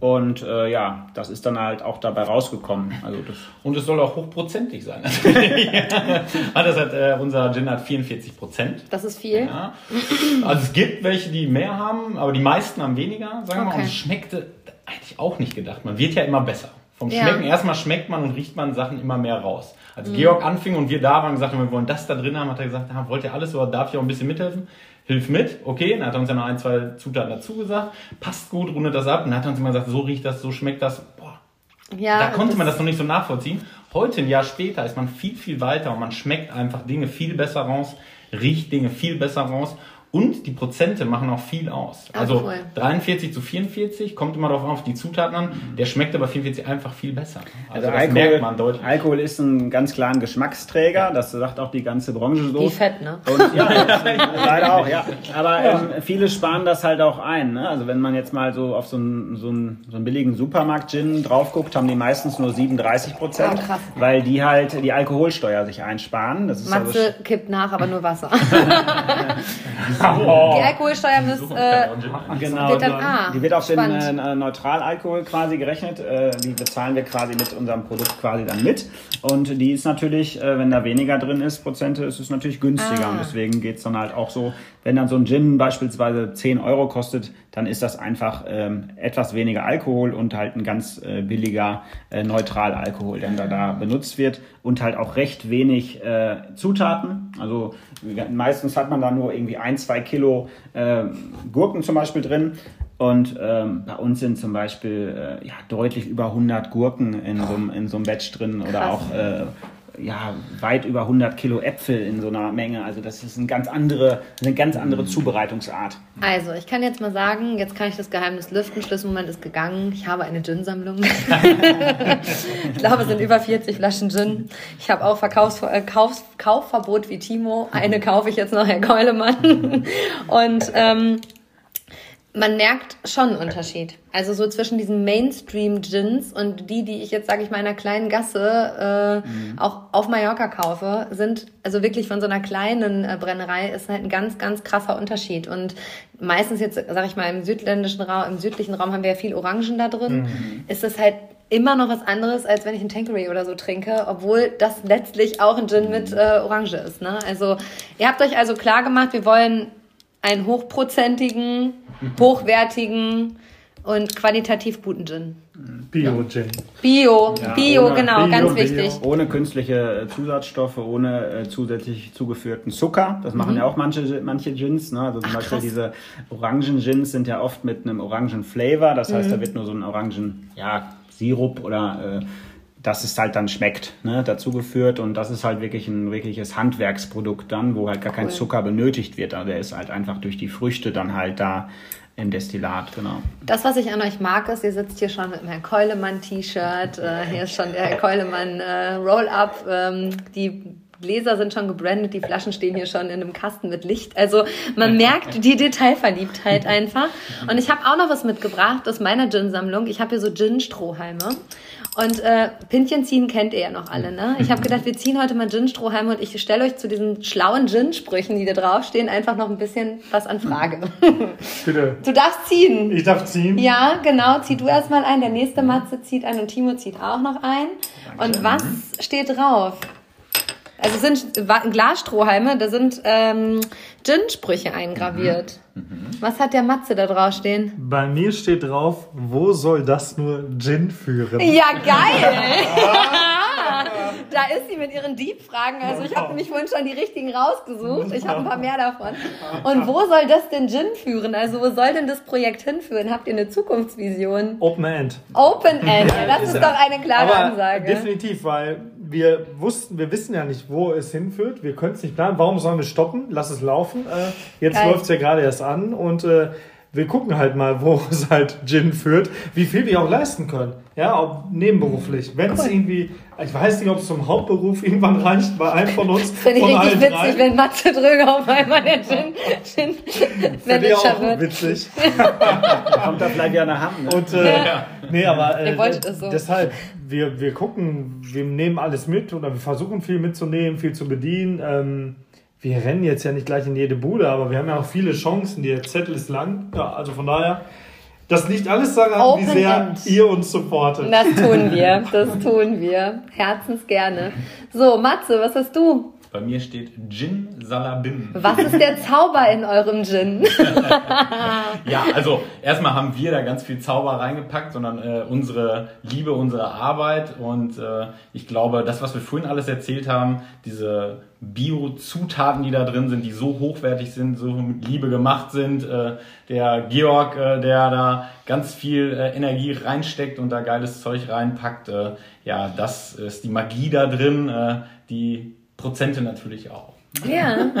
Und äh, ja, das ist dann halt auch dabei rausgekommen. Also das Und es soll auch hochprozentig sein. Ah, das hat, äh, unser Gin hat 44 Prozent. Das ist viel. Ja. Also es gibt welche, die mehr haben, aber die meisten haben weniger, sagen wir mal. Und es schmeckte eigentlich auch nicht gedacht. Man wird ja immer besser. Vom Ja. Schmecken, erstmal schmeckt man und riecht man Sachen immer mehr raus. Mhm. Als Georg anfing und wir da waren und gesagt haben, wir wollen das da drin haben, hat er gesagt, ah, wollt ihr alles oder darf ich auch ein bisschen mithelfen? Hilf mit, okay, dann hat er uns ja noch ein, zwei Zutaten dazu gesagt, passt gut, rundet das ab. Und dann hat er uns immer gesagt, so riecht das, so schmeckt das. Boah, Ja, da konnte das- man das noch nicht so nachvollziehen. Heute, ein Jahr später, ist man viel, viel weiter und man schmeckt einfach Dinge viel besser raus, riecht Dinge viel besser raus und die Prozente machen auch viel aus. Ah, also cool. 43 zu 44, kommt immer darauf an, auf die Zutaten an. Der schmeckt aber 44 einfach viel besser. Also, Also das Alkohol, merkt man deutlich. Alkohol ist ein ganz klaren Geschmacksträger, das sagt auch die ganze Branche so. Wie fett, ne? Und, ja, leider auch, ja. Aber ähm, viele sparen das halt auch ein. Ne? Also wenn man jetzt mal so auf so einen, so einen, so einen billigen Supermarkt-Gin drauf guckt, haben die meistens nur 37 Prozent, krass. weil die halt die Alkoholsteuer sich einsparen. Das ist also Matze kippt nach, aber nur Wasser. Oh. Die Alkoholsteuer müsst, äh, Genau, Wird dann- ah, die wird auf spannend. den äh, Neutralalkohol quasi gerechnet. Äh, die bezahlen wir quasi mit unserem Produkt quasi dann mit. Und die ist natürlich, äh, wenn da weniger drin ist, Prozente, ist es natürlich günstiger. Ah. Und deswegen geht's dann halt auch so, wenn dann so ein Gin beispielsweise 10 Euro kostet, dann ist das einfach ähm, etwas weniger Alkohol und halt ein ganz äh, billiger äh, Neutralalkohol, der da, da benutzt wird. Und halt auch recht wenig äh, Zutaten. Also meistens hat man da nur irgendwie ein, zwei Kilo äh, Gurken zum Beispiel drin. Und ähm, bei uns sind zum Beispiel äh, ja, deutlich über 100 Gurken in so, einem- in so einem Batch drin oder Krass. auch äh, ja, weit über 100 Kilo Äpfel in so einer Menge. Also das ist eine ganz andere, eine ganz andere Zubereitungsart. Also, ich kann jetzt mal sagen, jetzt kann ich das Geheimnis lüften. Schlüsselmoment ist gegangen. Ich habe eine Gin-Sammlung. ich glaube, es sind über 40 Flaschen Gin. Ich habe auch Verkaufs äh, Kaufs Kaufverbot wie Timo. Eine kaufe ich jetzt noch, Herr Keulemann. Und ähm, man merkt schon einen Unterschied. Also so zwischen diesen Mainstream-Gins und die, die ich jetzt, sage ich mal, in einer kleinen Gasse äh, auch auf Mallorca kaufe, sind also wirklich von so einer kleinen äh, Brennerei ist halt ein ganz, ganz krasser Unterschied. Und meistens jetzt, sage ich mal, im südländischen Raum, im südlichen Raum haben wir ja viel Orangen da drin. Ist das halt immer noch was anderes, als wenn ich einen Tanqueray oder so trinke, obwohl das letztlich auch ein Gin mit äh, Orange ist. Ne? Also ihr habt euch also klar gemacht, wir wollen einen hochprozentigen, hochwertigen und qualitativ guten Gin. Bio-Gin. Bio, Bio, ohne- genau, Bio, ganz Bio. wichtig. Ohne künstliche äh, Zusatzstoffe, ohne äh, zusätzlich zugeführten Zucker. Das machen ja auch manche, manche Gins. Ne? Also zum Mhm. Ach, Beispiel krass. diese Orangen-Gins sind ja oft mit einem Orangen-Flavor. Das Mhm. heißt, da wird nur so ein Orangen, ja, Sirup oder äh, dass es halt dann schmeckt, ne, dazugeführt und das ist halt wirklich ein wirkliches Handwerksprodukt dann, wo halt gar kein Cool. Zucker benötigt wird. Also der ist halt einfach durch die Früchte dann halt da im Destillat, genau. Das, was ich an euch mag, ist, ihr sitzt hier schon mit einem Herr Keulemann-T-Shirt. Äh, hier ist schon der Herr Keulemann äh, Roll-Up. Ähm, die Gläser sind schon gebrandet, die Flaschen stehen hier schon in einem Kasten mit Licht. Also man merkt die Detailverliebtheit einfach. Und ich habe auch noch was mitgebracht aus meiner Gin-Sammlung. Ich habe hier so Gin-Strohhalme. Und äh, Pintchen ziehen kennt ihr ja noch alle, ne? Ich habe gedacht, wir ziehen heute mal Gin-Strohhalme und ich stelle euch zu diesen schlauen Gin-Sprüchen, die da draufstehen, einfach noch ein bisschen was an Frage. Bitte. Du darfst ziehen. Ich darf ziehen. Ja, genau. Zieh du erstmal ein. Der nächste Matze zieht ein und Timo zieht auch noch ein. Und was steht drauf? Also es sind Glasstrohhalme, da sind ähm, Gin-Sprüche eingraviert. Was hat der Matze da drauf stehen? Bei mir steht drauf, wo soll das nur Gin führen? Ja, geil! da ist sie mit ihren Dieb-Fragen. Also ich habe nämlich vorhin schon die richtigen rausgesucht. Ich habe ein paar mehr davon. Und wo soll das denn Gin führen? Also wo soll denn das Projekt hinführen? Habt ihr eine Zukunftsvision? Open End. Open End, das ist doch eine klare Aber Ansage. definitiv, weil wir wussten, wir wissen ja nicht, wo es hinführt. Wir können es nicht planen. Warum sollen wir stoppen? Lass es laufen. Äh, jetzt läuft es ja gerade erst an und äh, wir gucken halt mal, wo es halt Gin führt, wie viel wir auch leisten können. Ja, auch nebenberuflich. Wenn es irgendwie, ich weiß nicht, ob es zum Hauptberuf irgendwann reicht bei einem von uns. Finde ich richtig allen witzig, drei. wenn Matze Dröger auf einmal der Gin, Gin Finde ich Manager auch wird. witzig. Kommt da vielleicht wieder eine Hand. Ne? Und äh, nee, aber äh, so. deshalb, wir, wir gucken, wir nehmen alles mit oder wir versuchen viel mitzunehmen, viel zu bedienen. Ähm, wir rennen jetzt ja nicht gleich in jede Bude, aber wir haben ja auch viele Chancen. Der Zettel ist lang. Ja, also von daher, das liegt alles daran, wie Open sehr End. ihr uns supportet. Das tun wir, das tun wir. Herzens gerne. So, Matze, was hast du? Bei mir steht Gin Salabim. Was ist der Zauber in eurem Gin? Ja, also erstmal haben wir da ganz viel Zauber reingepackt, sondern äh, unsere Liebe, unsere Arbeit und äh, ich glaube, das, was wir vorhin alles erzählt haben, diese Bio-Zutaten, die da drin sind, die so hochwertig sind, so mit Liebe gemacht sind, äh, der Georg, äh, der da ganz viel äh, Energie reinsteckt und da geiles Zeug reinpackt, äh, ja, das ist die Magie da drin, äh, die Prozente natürlich auch. Ja,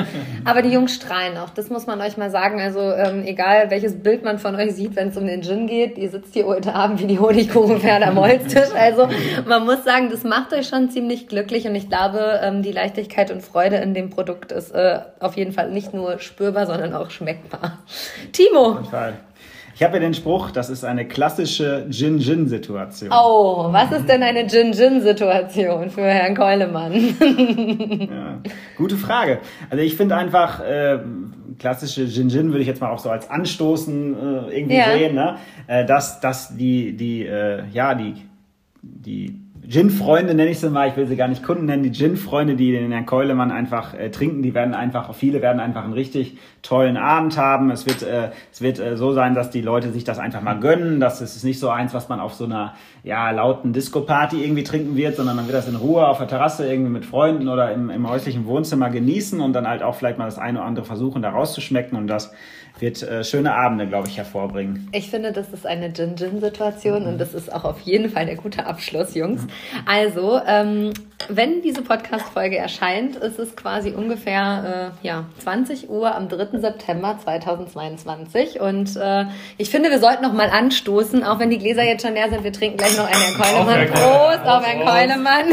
aber die Jungs strahlen auch. Das muss man euch mal sagen. Also ähm, egal, welches Bild man von euch sieht, wenn es um den Gin geht, ihr sitzt hier heute Abend wie die Honigkuchenpferde am Holztisch. Also man muss sagen, das macht euch schon ziemlich glücklich und ich glaube, ähm, die Leichtigkeit und Freude in dem Produkt ist äh, auf jeden Fall nicht nur spürbar, sondern auch schmeckbar. Timo. Ich habe ja den Spruch, das ist eine klassische Gin-Gin-Situation. oh, was ist denn eine Gin-Gin-Situation für Herrn Keulemann? Ja, gute Frage. Also ich finde einfach, äh, klassische Gin-Gin würde ich jetzt mal auch so als Anstoßen äh, irgendwie Ja. sehen, ne? äh, dass, dass die, die, äh, ja, die, die Gin-Freunde nenne ich sie mal, ich will sie gar nicht Kunden nennen, die Gin-Freunde, die den Herrn Keulemann einfach äh, trinken, die werden einfach, viele werden einfach einen richtig tollen Abend haben. Es wird, äh, es wird äh, so sein, dass die Leute sich das einfach mal gönnen. Das ist nicht so eins, was man auf so einer ja, lauten Disco-Party irgendwie trinken wird, sondern man wird das in Ruhe auf der Terrasse irgendwie mit Freunden oder im, im häuslichen Wohnzimmer genießen und dann halt auch vielleicht mal das eine oder andere versuchen, da rauszuschmecken und das wird äh, schöne Abende, glaube ich, hervorbringen. Ich finde, das ist eine Gin-Gin-Situation und das ist auch auf jeden Fall der gute Abschluss, Jungs. Also, ähm, wenn diese Podcast-Folge erscheint, ist es quasi ungefähr äh, ja, 20 Uhr am 3. September 2022 und äh, ich finde, wir sollten noch mal anstoßen, auch wenn die Gläser jetzt schon leer sind. Wir trinken gleich noch einen Herrn Keulemann. Prost auf Herrn. Keulemann.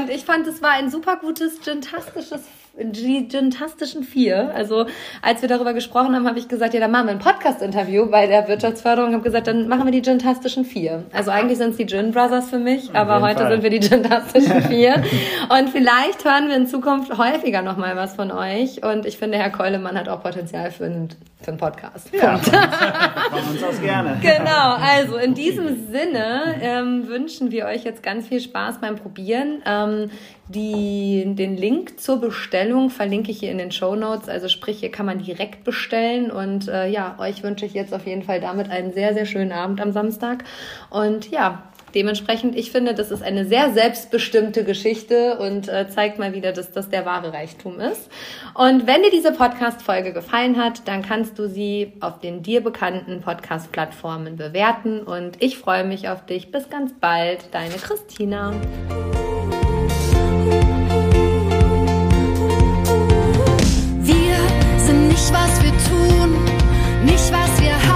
Und ich fand, es war ein super gutes, gintastisches die Gintastischen Vier. Also als wir darüber gesprochen haben, habe ich gesagt, ja, dann machen wir ein Podcast-Interview bei der Wirtschaftsförderung. habe gesagt, dann machen wir die Gintastischen Vier. Also eigentlich sind es die Gin Brothers für mich, aber jeden heute Fall. sind wir die Gintastischen Vier. Und vielleicht hören wir in Zukunft häufiger noch mal was von euch. Und ich finde, Herr Keulemann hat auch Potenzial für einen, für einen Podcast. Punkt. Von uns aus gerne. Genau, also in diesem Sinne ähm, wünschen wir euch jetzt ganz viel Spaß beim Probieren. Ähm, die, den Link zur Bestellung verlinke ich hier in den Show Notes. Also sprich, hier kann man direkt bestellen. Und äh, ja, euch wünsche ich jetzt auf jeden Fall damit einen sehr, sehr schönen Abend am Samstag. Und ja, dementsprechend, ich finde, das ist eine sehr selbstbestimmte Geschichte und äh, zeigt mal wieder, dass das der wahre Reichtum ist. Und wenn dir diese Podcast-Folge gefallen hat, dann kannst du sie auf den dir bekannten Podcast-Plattformen bewerten. Und ich freue mich auf dich. Bis ganz bald, deine Christina. nicht was wir haben.